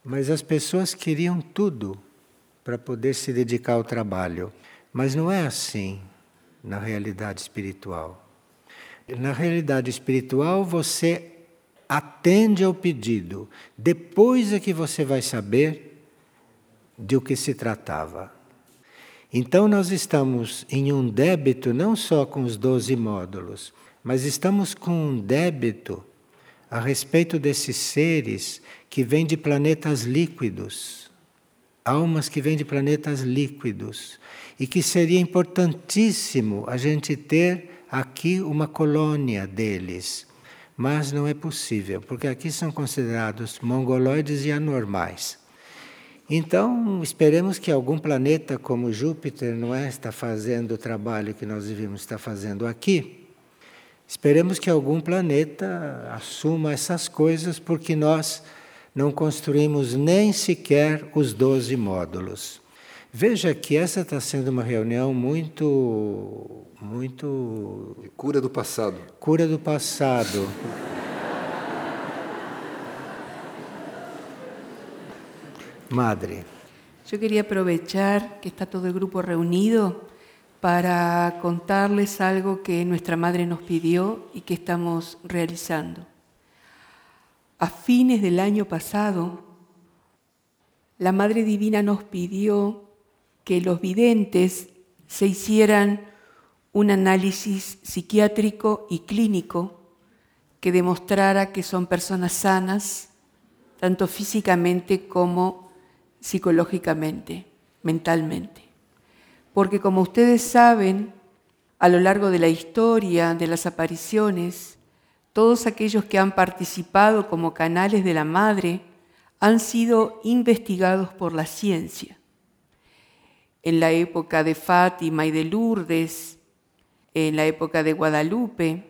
Mas as pessoas queriam tudo para poder se dedicar ao trabalho. Mas não é assim na realidade espiritual. Na realidade espiritual, você atende ao pedido. Depois é que você vai saber de o que se tratava. Então, nós estamos em um débito não só com os 12 módulos, mas estamos com um débito a respeito desses seres que vêm de planetas líquidos, almas que vêm de planetas líquidos, e que seria importantíssimo a gente ter aqui uma colônia deles. Mas não é possível, porque aqui são considerados mongoloides e anormais. Então, esperemos que algum planeta como Júpiter não é, está fazendo o trabalho que nós devíamos estar fazendo aqui. Esperemos que algum planeta assuma essas coisas, porque nós não construímos nem sequer os 12 módulos. Veja que essa está sendo uma reunião muito. muito. Cura do passado. Cura do passado. Madre. Yo quería aprovechar que está todo el grupo reunido para contarles algo que nuestra madre nos pidió y que estamos realizando. A fines del año pasado, la Madre Divina nos pidió que los videntes se hicieran un análisis psiquiátrico y clínico que demostrara que son personas sanas, tanto físicamente como psicológicamente, mentalmente. Porque como ustedes saben, a lo largo de la historia de las apariciones, todos aquellos que han participado como canales de la Madre han sido investigados por la ciencia. En la época de Fátima y de Lourdes, en la época de Guadalupe,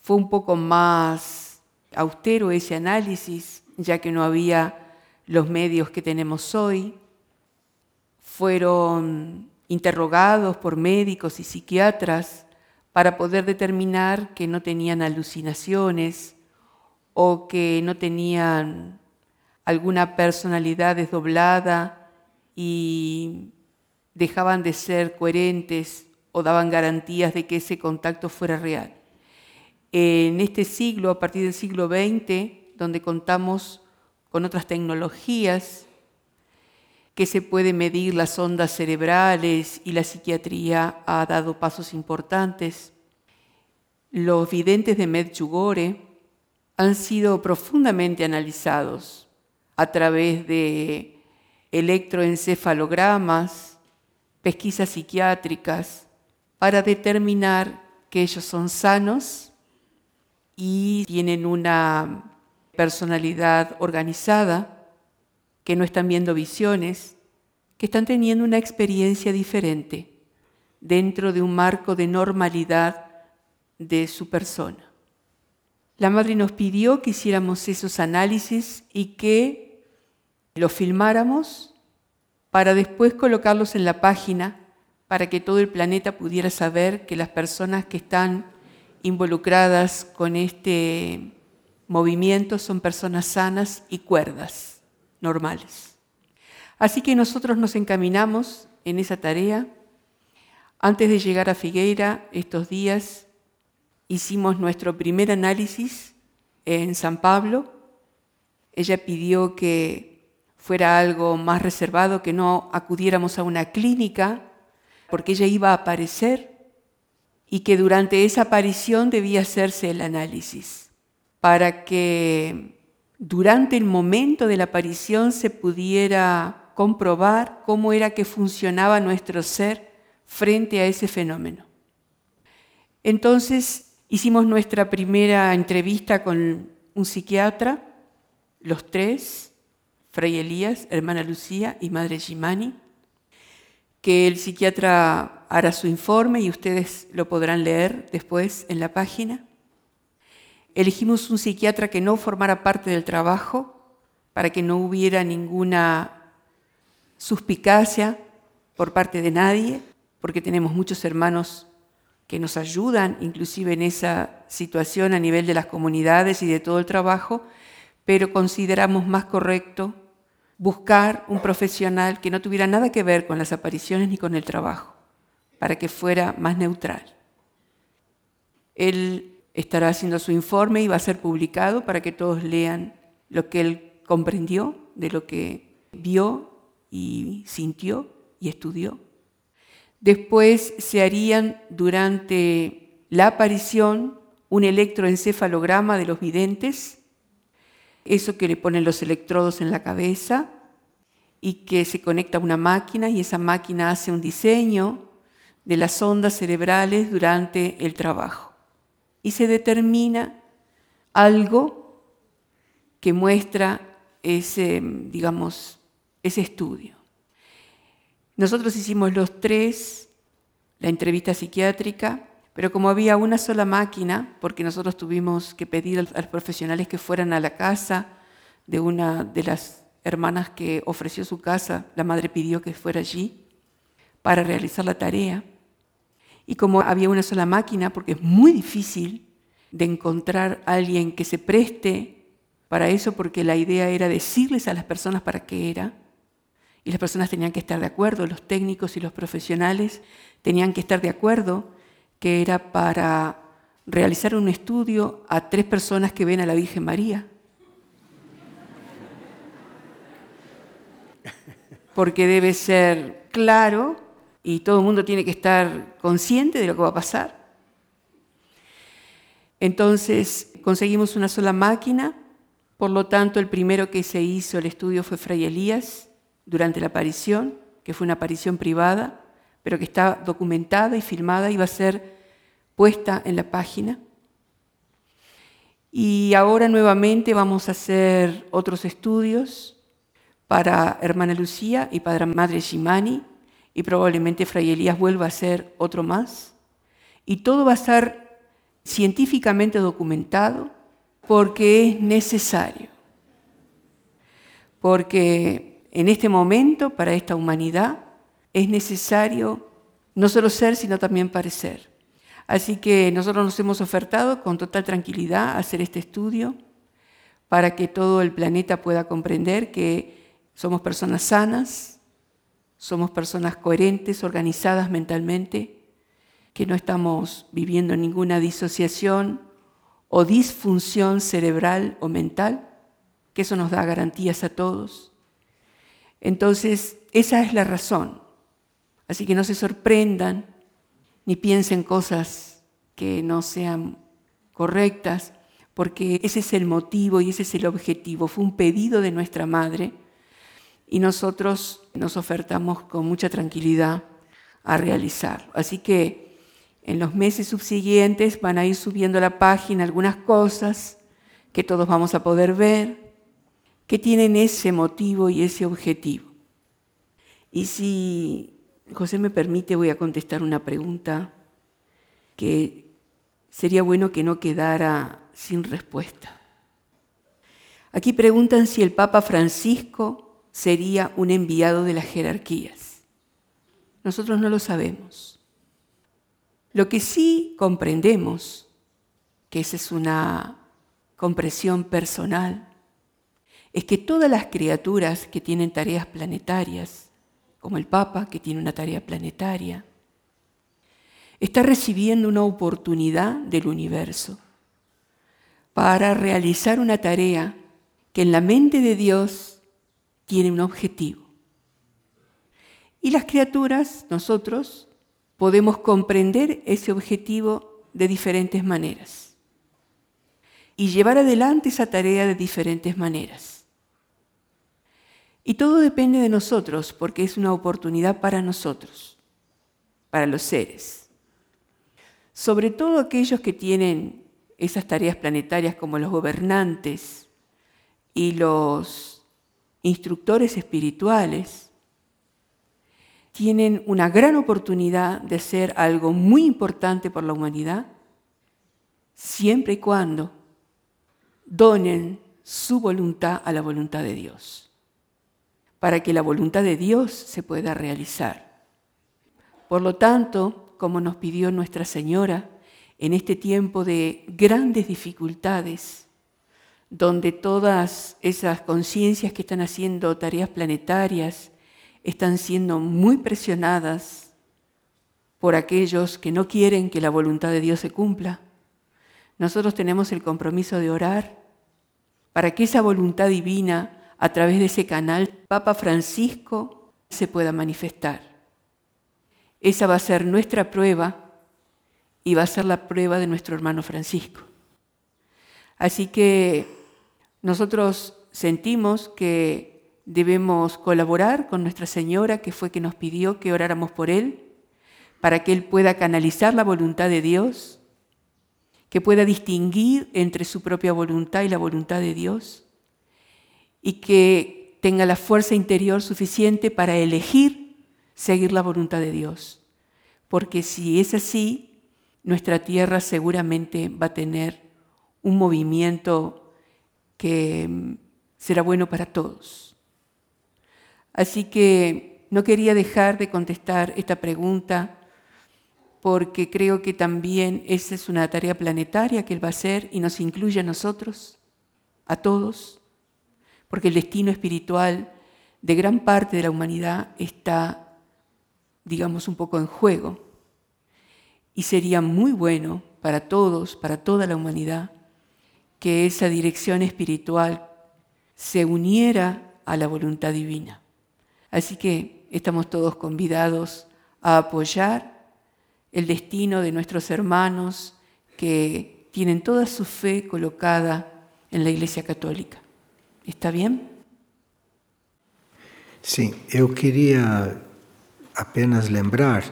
fue un poco más austero ese análisis, ya que no había los medios que tenemos hoy, fueron interrogados por médicos y psiquiatras para poder determinar que no tenían alucinaciones o que no tenían alguna personalidad desdoblada y dejaban de ser coherentes o daban garantías de que ese contacto fuera real. En este siglo, a partir del siglo XX, donde contamos con otras tecnologías que se puede medir las ondas cerebrales y la psiquiatría ha dado pasos importantes. Los videntes de Medjugorje han sido profundamente analizados a través de electroencefalogramas, pesquisas psiquiátricas, para determinar que ellos son sanos y tienen una personalidad organizada, que no están viendo visiones, que están teniendo una experiencia diferente dentro de un marco de normalidad de su persona. La madre nos pidió que hiciéramos esos análisis y que los filmáramos para después colocarlos en la página para que todo el planeta pudiera saber que las personas que están involucradas con este movimientos son personas sanas y cuerdas, normales. Así que nosotros nos encaminamos en esa tarea. Antes de llegar a Figueira, estos días, hicimos nuestro primer análisis en San Pablo. Ella pidió que fuera algo más reservado, que no acudiéramos a una clínica, porque ella iba a aparecer y que durante esa aparición debía hacerse el análisis para que durante el momento de la aparición se pudiera comprobar cómo era que funcionaba nuestro ser frente a ese fenómeno. Entonces hicimos nuestra primera entrevista con un psiquiatra, los tres, Fray Elías, hermana Lucía y Madre Gimani, que el psiquiatra hará su informe y ustedes lo podrán leer después en la página. Elegimos un psiquiatra que no formara parte del trabajo para que no hubiera ninguna suspicacia por parte de nadie, porque tenemos muchos hermanos que nos ayudan inclusive en esa situación a nivel de las comunidades y de todo el trabajo, pero consideramos más correcto buscar un profesional que no tuviera nada que ver con las apariciones ni con el trabajo, para que fuera más neutral. El estará haciendo su informe y va a ser publicado para que todos lean lo que él comprendió de lo que vio y sintió y estudió. Después se harían durante la aparición un electroencefalograma de los videntes, eso que le ponen los electrodos en la cabeza y que se conecta a una máquina y esa máquina hace un diseño de las ondas cerebrales durante el trabajo. Y se determina algo que muestra ese, digamos, ese estudio. Nosotros hicimos los tres, la entrevista psiquiátrica, pero como había una sola máquina, porque nosotros tuvimos que pedir a los profesionales que fueran a la casa de una de las hermanas que ofreció su casa, la madre pidió que fuera allí para realizar la tarea. Y como había una sola máquina, porque es muy difícil de encontrar alguien que se preste para eso, porque la idea era decirles a las personas para qué era, y las personas tenían que estar de acuerdo, los técnicos y los profesionales tenían que estar de acuerdo que era para realizar un estudio a tres personas que ven a la Virgen María. Porque debe ser claro y todo el mundo tiene que estar consciente de lo que va a pasar. Entonces conseguimos una sola máquina, por lo tanto el primero que se hizo el estudio fue Fray Elías durante la aparición, que fue una aparición privada, pero que está documentada y filmada y va a ser puesta en la página. Y ahora nuevamente vamos a hacer otros estudios para hermana Lucía y para madre Shimani, y probablemente Fray Elías vuelva a hacer otro más. Y todo va a estar científicamente documentado porque es necesario. Porque en este momento, para esta humanidad, es necesario no solo ser, sino también parecer. Así que nosotros nos hemos ofertado con total tranquilidad a hacer este estudio para que todo el planeta pueda comprender que somos personas sanas, somos personas coherentes, organizadas mentalmente, que no estamos viviendo ninguna disociación o disfunción cerebral o mental, que eso nos da garantías a todos. Entonces, esa es la razón. Así que no se sorprendan ni piensen cosas que no sean correctas, porque ese es el motivo y ese es el objetivo. Fue un pedido de nuestra madre y nosotros nos ofertamos con mucha tranquilidad a realizarlo. Así que en los meses subsiguientes van a ir subiendo a la página algunas cosas que todos vamos a poder ver, que tienen ese motivo y ese objetivo. Y si José me permite, voy a contestar una pregunta que sería bueno que no quedara sin respuesta. Aquí preguntan si el Papa Francisco sería un enviado de las jerarquías. Nosotros no lo sabemos. Lo que sí comprendemos, que esa es una compresión personal, es que todas las criaturas que tienen tareas planetarias, como el Papa, que tiene una tarea planetaria, está recibiendo una oportunidad del universo para realizar una tarea que en la mente de Dios tiene un objetivo. Y las criaturas, nosotros, podemos comprender ese objetivo de diferentes maneras y llevar adelante esa tarea de diferentes maneras. Y todo depende de nosotros porque es una oportunidad para nosotros, para los seres. Sobre todo aquellos que tienen esas tareas planetarias como los gobernantes y los instructores espirituales, tienen una gran oportunidad de ser algo muy importante por la humanidad, siempre y cuando donen su voluntad a la voluntad de Dios, para que la voluntad de Dios se pueda realizar. Por lo tanto, como nos pidió Nuestra Señora, en este tiempo de grandes dificultades, donde todas esas conciencias que están haciendo tareas planetarias están siendo muy presionadas por aquellos que no quieren que la voluntad de Dios se cumpla. nosotros tenemos el compromiso de orar para que esa voluntad divina, a través de ese canal, Papa Francisco, se pueda manifestar. Esa va a ser nuestra prueba y va a ser la prueba de nuestro hermano Francisco. Así que nosotros sentimos que debemos colaborar con Nuestra Señora, que fue que nos pidió que oráramos por Él, para que Él pueda canalizar la voluntad de Dios, que pueda distinguir entre su propia voluntad y la voluntad de Dios, y que tenga la fuerza interior suficiente para elegir seguir la voluntad de Dios. Porque si es así, nuestra tierra seguramente va a tener un movimiento que mm, será bueno para todos. Así que no quería dejar de contestar esta pregunta porque creo que también esa es una tarea planetaria que Él va a hacer y nos incluye a nosotros, a todos, porque el destino espiritual de gran parte de la humanidad está, digamos, un poco en juego. Y sería muy bueno para todos, para toda la humanidad, que esa dirección espiritual se uniera a la voluntad divina. Así que estamos todos convidados a apoyar el destino de nuestros hermanos que tienen toda su fe colocada en la Iglesia Católica. ¿Está bien? Sim, eu queria apenas lembrar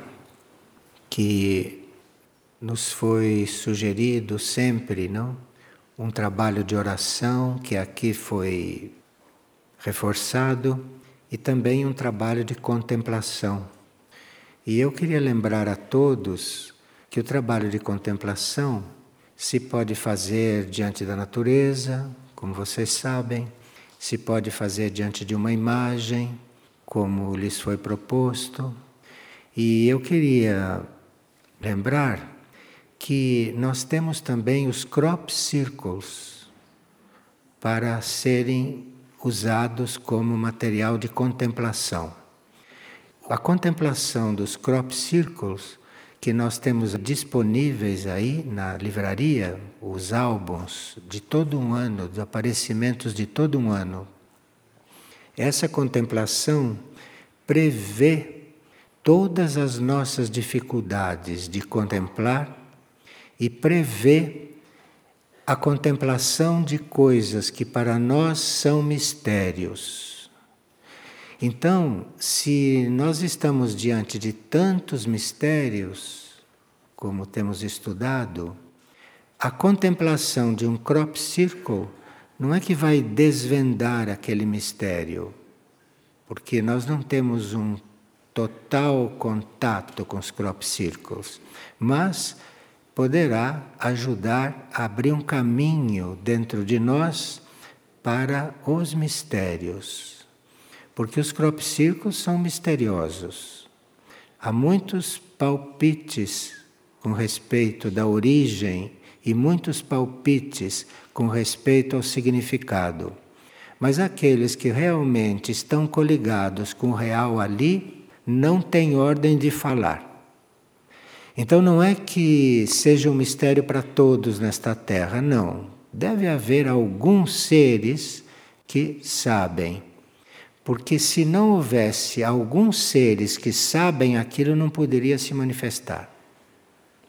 que nos foi sugerido sempre, não? Um trabalho de oração que aqui foi reforçado e também um trabalho de contemplação. E eu queria lembrar a todos que o trabalho de contemplação se pode fazer diante da natureza, como vocês sabem, se pode fazer diante de uma imagem, como lhes foi proposto. E eu queria lembrar que nós temos também os crop circles para serem usados como material de contemplação. A contemplação dos crop circles que nós temos disponíveis aí na livraria, os álbuns de todo um ano, dos aparecimentos de todo um ano. Essa contemplação prevê todas as nossas dificuldades de contemplar e prevê a contemplação de coisas que para nós são mistérios. Então, se nós estamos diante de tantos mistérios, como temos estudado, a contemplação de um crop circle não é que vai desvendar aquele mistério, porque nós não temos um total contato com os crop circles, mas poderá ajudar a abrir um caminho dentro de nós para os mistérios. Porque os crop circles são misteriosos. Há muitos palpites com respeito da origem e muitos palpites com respeito ao significado. Mas aqueles que realmente estão coligados com o real ali não têm ordem de falar. Então não é que seja um mistério para todos nesta terra, não. Deve haver alguns seres que sabem. Porque se não houvesse alguns seres que sabem aquilo, não poderia se manifestar.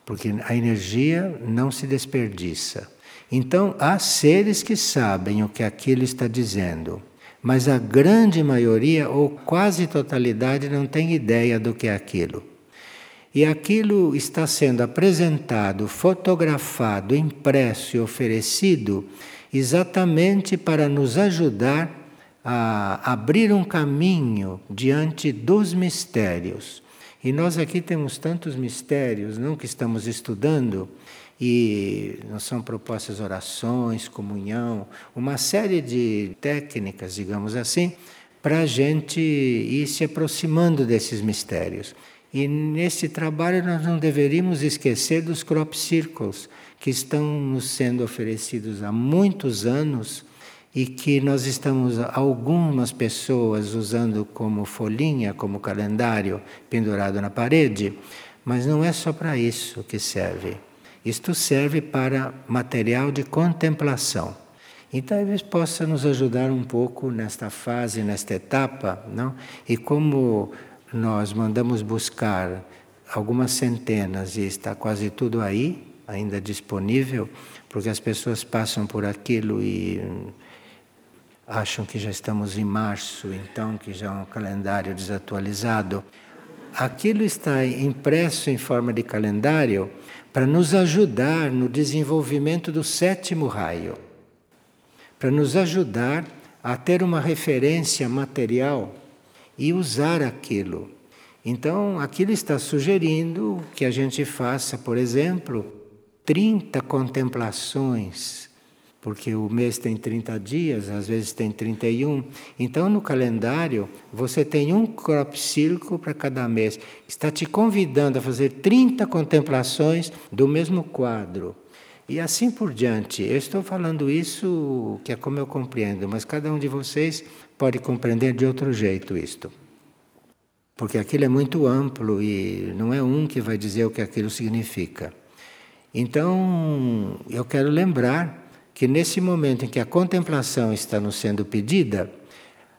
Porque a energia não se desperdiça. Então há seres que sabem o que aquilo está dizendo, mas a grande maioria, ou quase totalidade, não tem ideia do que é aquilo. E aquilo está sendo apresentado, fotografado, impresso e oferecido exatamente para nos ajudar a abrir um caminho diante dos mistérios. E nós aqui temos tantos mistérios, não que estamos estudando, e não são propostas orações, comunhão, uma série de técnicas, digamos assim, para a gente ir se aproximando desses mistérios. E nesse trabalho nós não deveríamos esquecer dos crop circles, que estão nos sendo oferecidos há muitos anos e que nós estamos, algumas pessoas, usando como folhinha, como calendário pendurado na parede, mas não é só para isso que serve. Isto serve para material de contemplação. Então, talvez possa nos ajudar um pouco nesta fase, nesta etapa, não? E como nós mandamos buscar algumas centenas e está quase tudo aí, ainda disponível, porque as pessoas passam por aquilo e acham que já estamos em março, então que já é um calendário desatualizado. Aquilo está impresso em forma de calendário para nos ajudar no desenvolvimento do sétimo raio, para nos ajudar a ter uma referência material e usar aquilo. Então, aquilo está sugerindo que a gente faça, por exemplo, 30 contemplações porque o mês tem 30 dias, às vezes tem 31. Então, no calendário, você tem um crop circle para cada mês. Está te convidando a fazer 30 contemplações do mesmo quadro. E assim por diante. Eu estou falando isso que é como eu compreendo, mas cada um de vocês pode compreender de outro jeito isto. Porque aquilo é muito amplo e não é um que vai dizer o que aquilo significa. Então, eu quero lembrar que nesse momento em que a contemplação está nos sendo pedida,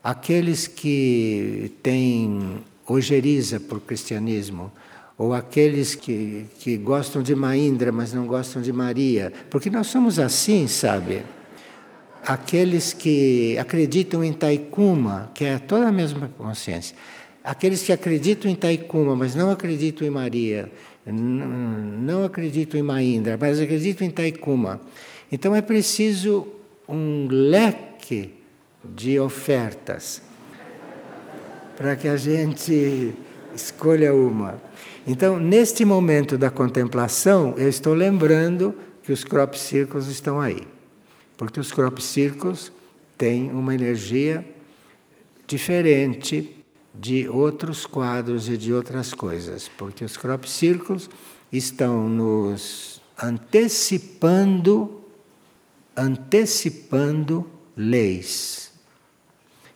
aqueles que têm ojeriza por cristianismo, ou aqueles que, que gostam de Maindra, mas não gostam de Maria, porque nós somos assim, sabe? Aqueles que acreditam em Taikuma, que é toda a mesma consciência, aqueles que acreditam em Taikuma, mas não acreditam em Maria, não acreditam em Maindra, mas acreditam em Taikuma. Então é preciso um leque de ofertas para que a gente escolha uma. Então, neste momento da contemplação, eu estou lembrando que os crop circles estão aí. Porque os crop circles têm uma energia diferente de outros quadros e de outras coisas. Porque os crop circles estão nos antecipando antecipando leis.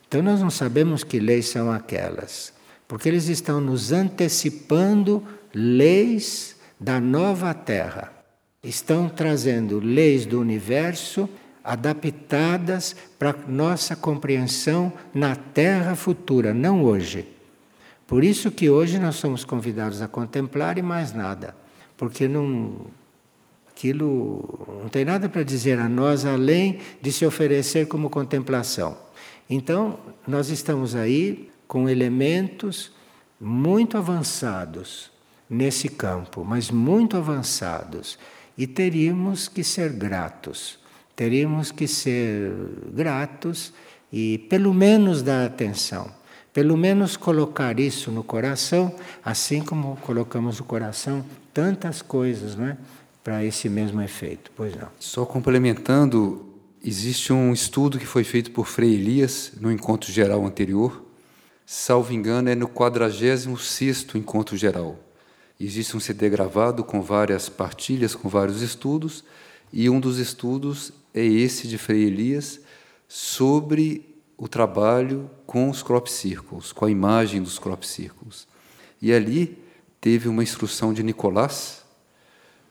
Então nós não sabemos que leis são aquelas, porque eles estão nos antecipando leis da nova Terra. Estão trazendo leis do universo adaptadas para nossa compreensão na Terra futura, não hoje. Por isso que hoje nós somos convidados a contemplar e mais nada, porque não Aquilo não tem nada para dizer a nós além de se oferecer como contemplação. Então, nós estamos aí com elementos muito avançados nesse campo, mas muito avançados. E teríamos que ser gratos. Teríamos que ser gratos e, pelo menos, dar atenção. Pelo menos colocar isso no coração, assim como colocamos no coração tantas coisas, não é? para esse mesmo efeito. Pois não. Só complementando, existe um estudo que foi feito por Frei Elias no encontro geral anterior. Salvo engano, é no 46º encontro geral. Existe um CD gravado com várias partilhas, com vários estudos, e um dos estudos é esse de Frei Elias sobre o trabalho com os crop circles, com a imagem dos crop circles. E ali teve uma instrução de Nicolás,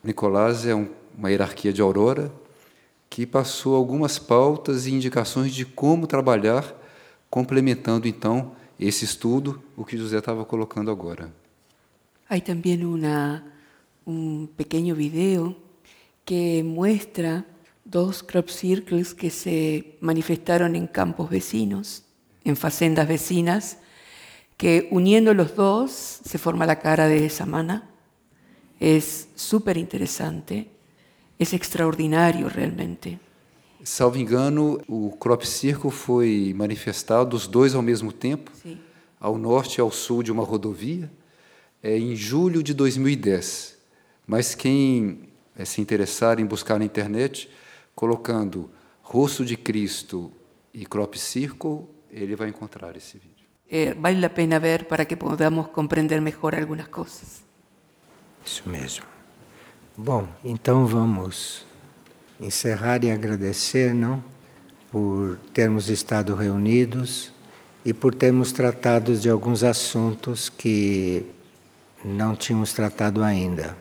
Nicolás é um, uma hierarquia de aurora que passou algumas pautas e indicações de como trabalhar, complementando então esse estudo, o que José estava colocando agora. Há também uma, um pequeno vídeo que mostra dos crop circles que se manifestaram em campos vecinos, em fazendas vecinas, que uniendo los dos se forma a cara de Samana es súper interesante, es extraordinário realmente. Salvo engano, o crop circle foi manifestado os dois ao mesmo tempo, Sim. ao norte e ao sul de uma rodovia, é, em julho de 2010. Mas quem é, se interessar em buscar na internet, colocando rosto de Cristo e crop circle, ele vai encontrar esse vídeo. É, vale a pena ver para que podamos compreender melhor algumas coisas. Isso mesmo. Bom, então vamos encerrar e agradecer, não? Por termos estado reunidos e por termos tratado de alguns assuntos que não tínhamos tratado ainda.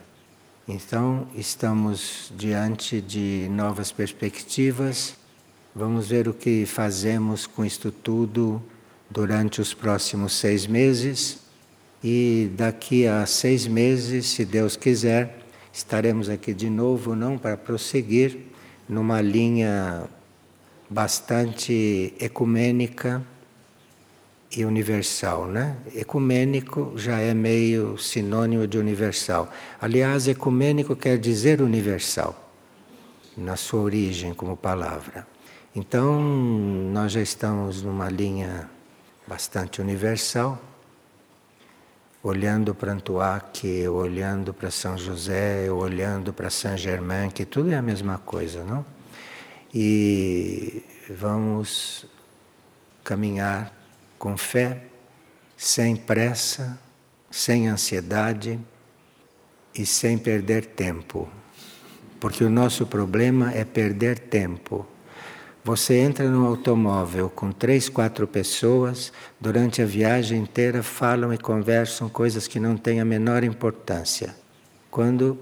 Então, estamos diante de novas perspectivas. Vamos ver o que fazemos com isto tudo durante os próximos seis meses. E daqui a seis meses, se Deus quiser, estaremos aqui de novo, não para prosseguir numa linha bastante ecumênica e universal, né? Ecumênico já é meio sinônimo de universal. Aliás, ecumênico quer dizer universal na sua origem como palavra. Então, nós já estamos numa linha bastante universal, olhando para Antuac, olhando para São José, olhando para Saint Germain, que tudo é a mesma coisa, não? E vamos caminhar com fé, sem pressa, sem ansiedade e sem perder tempo. Porque o nosso problema é perder tempo. Você entra no automóvel com três, quatro pessoas, durante a viagem inteira falam e conversam coisas que não têm a menor importância. Quando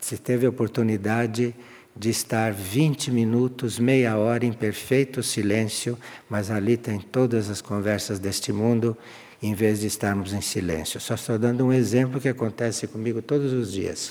se teve a oportunidade de estar 20 minutos, meia hora em perfeito silêncio, mas ali tem todas as conversas deste mundo, em vez de estarmos em silêncio. Só estou dando um exemplo que acontece comigo todos os dias.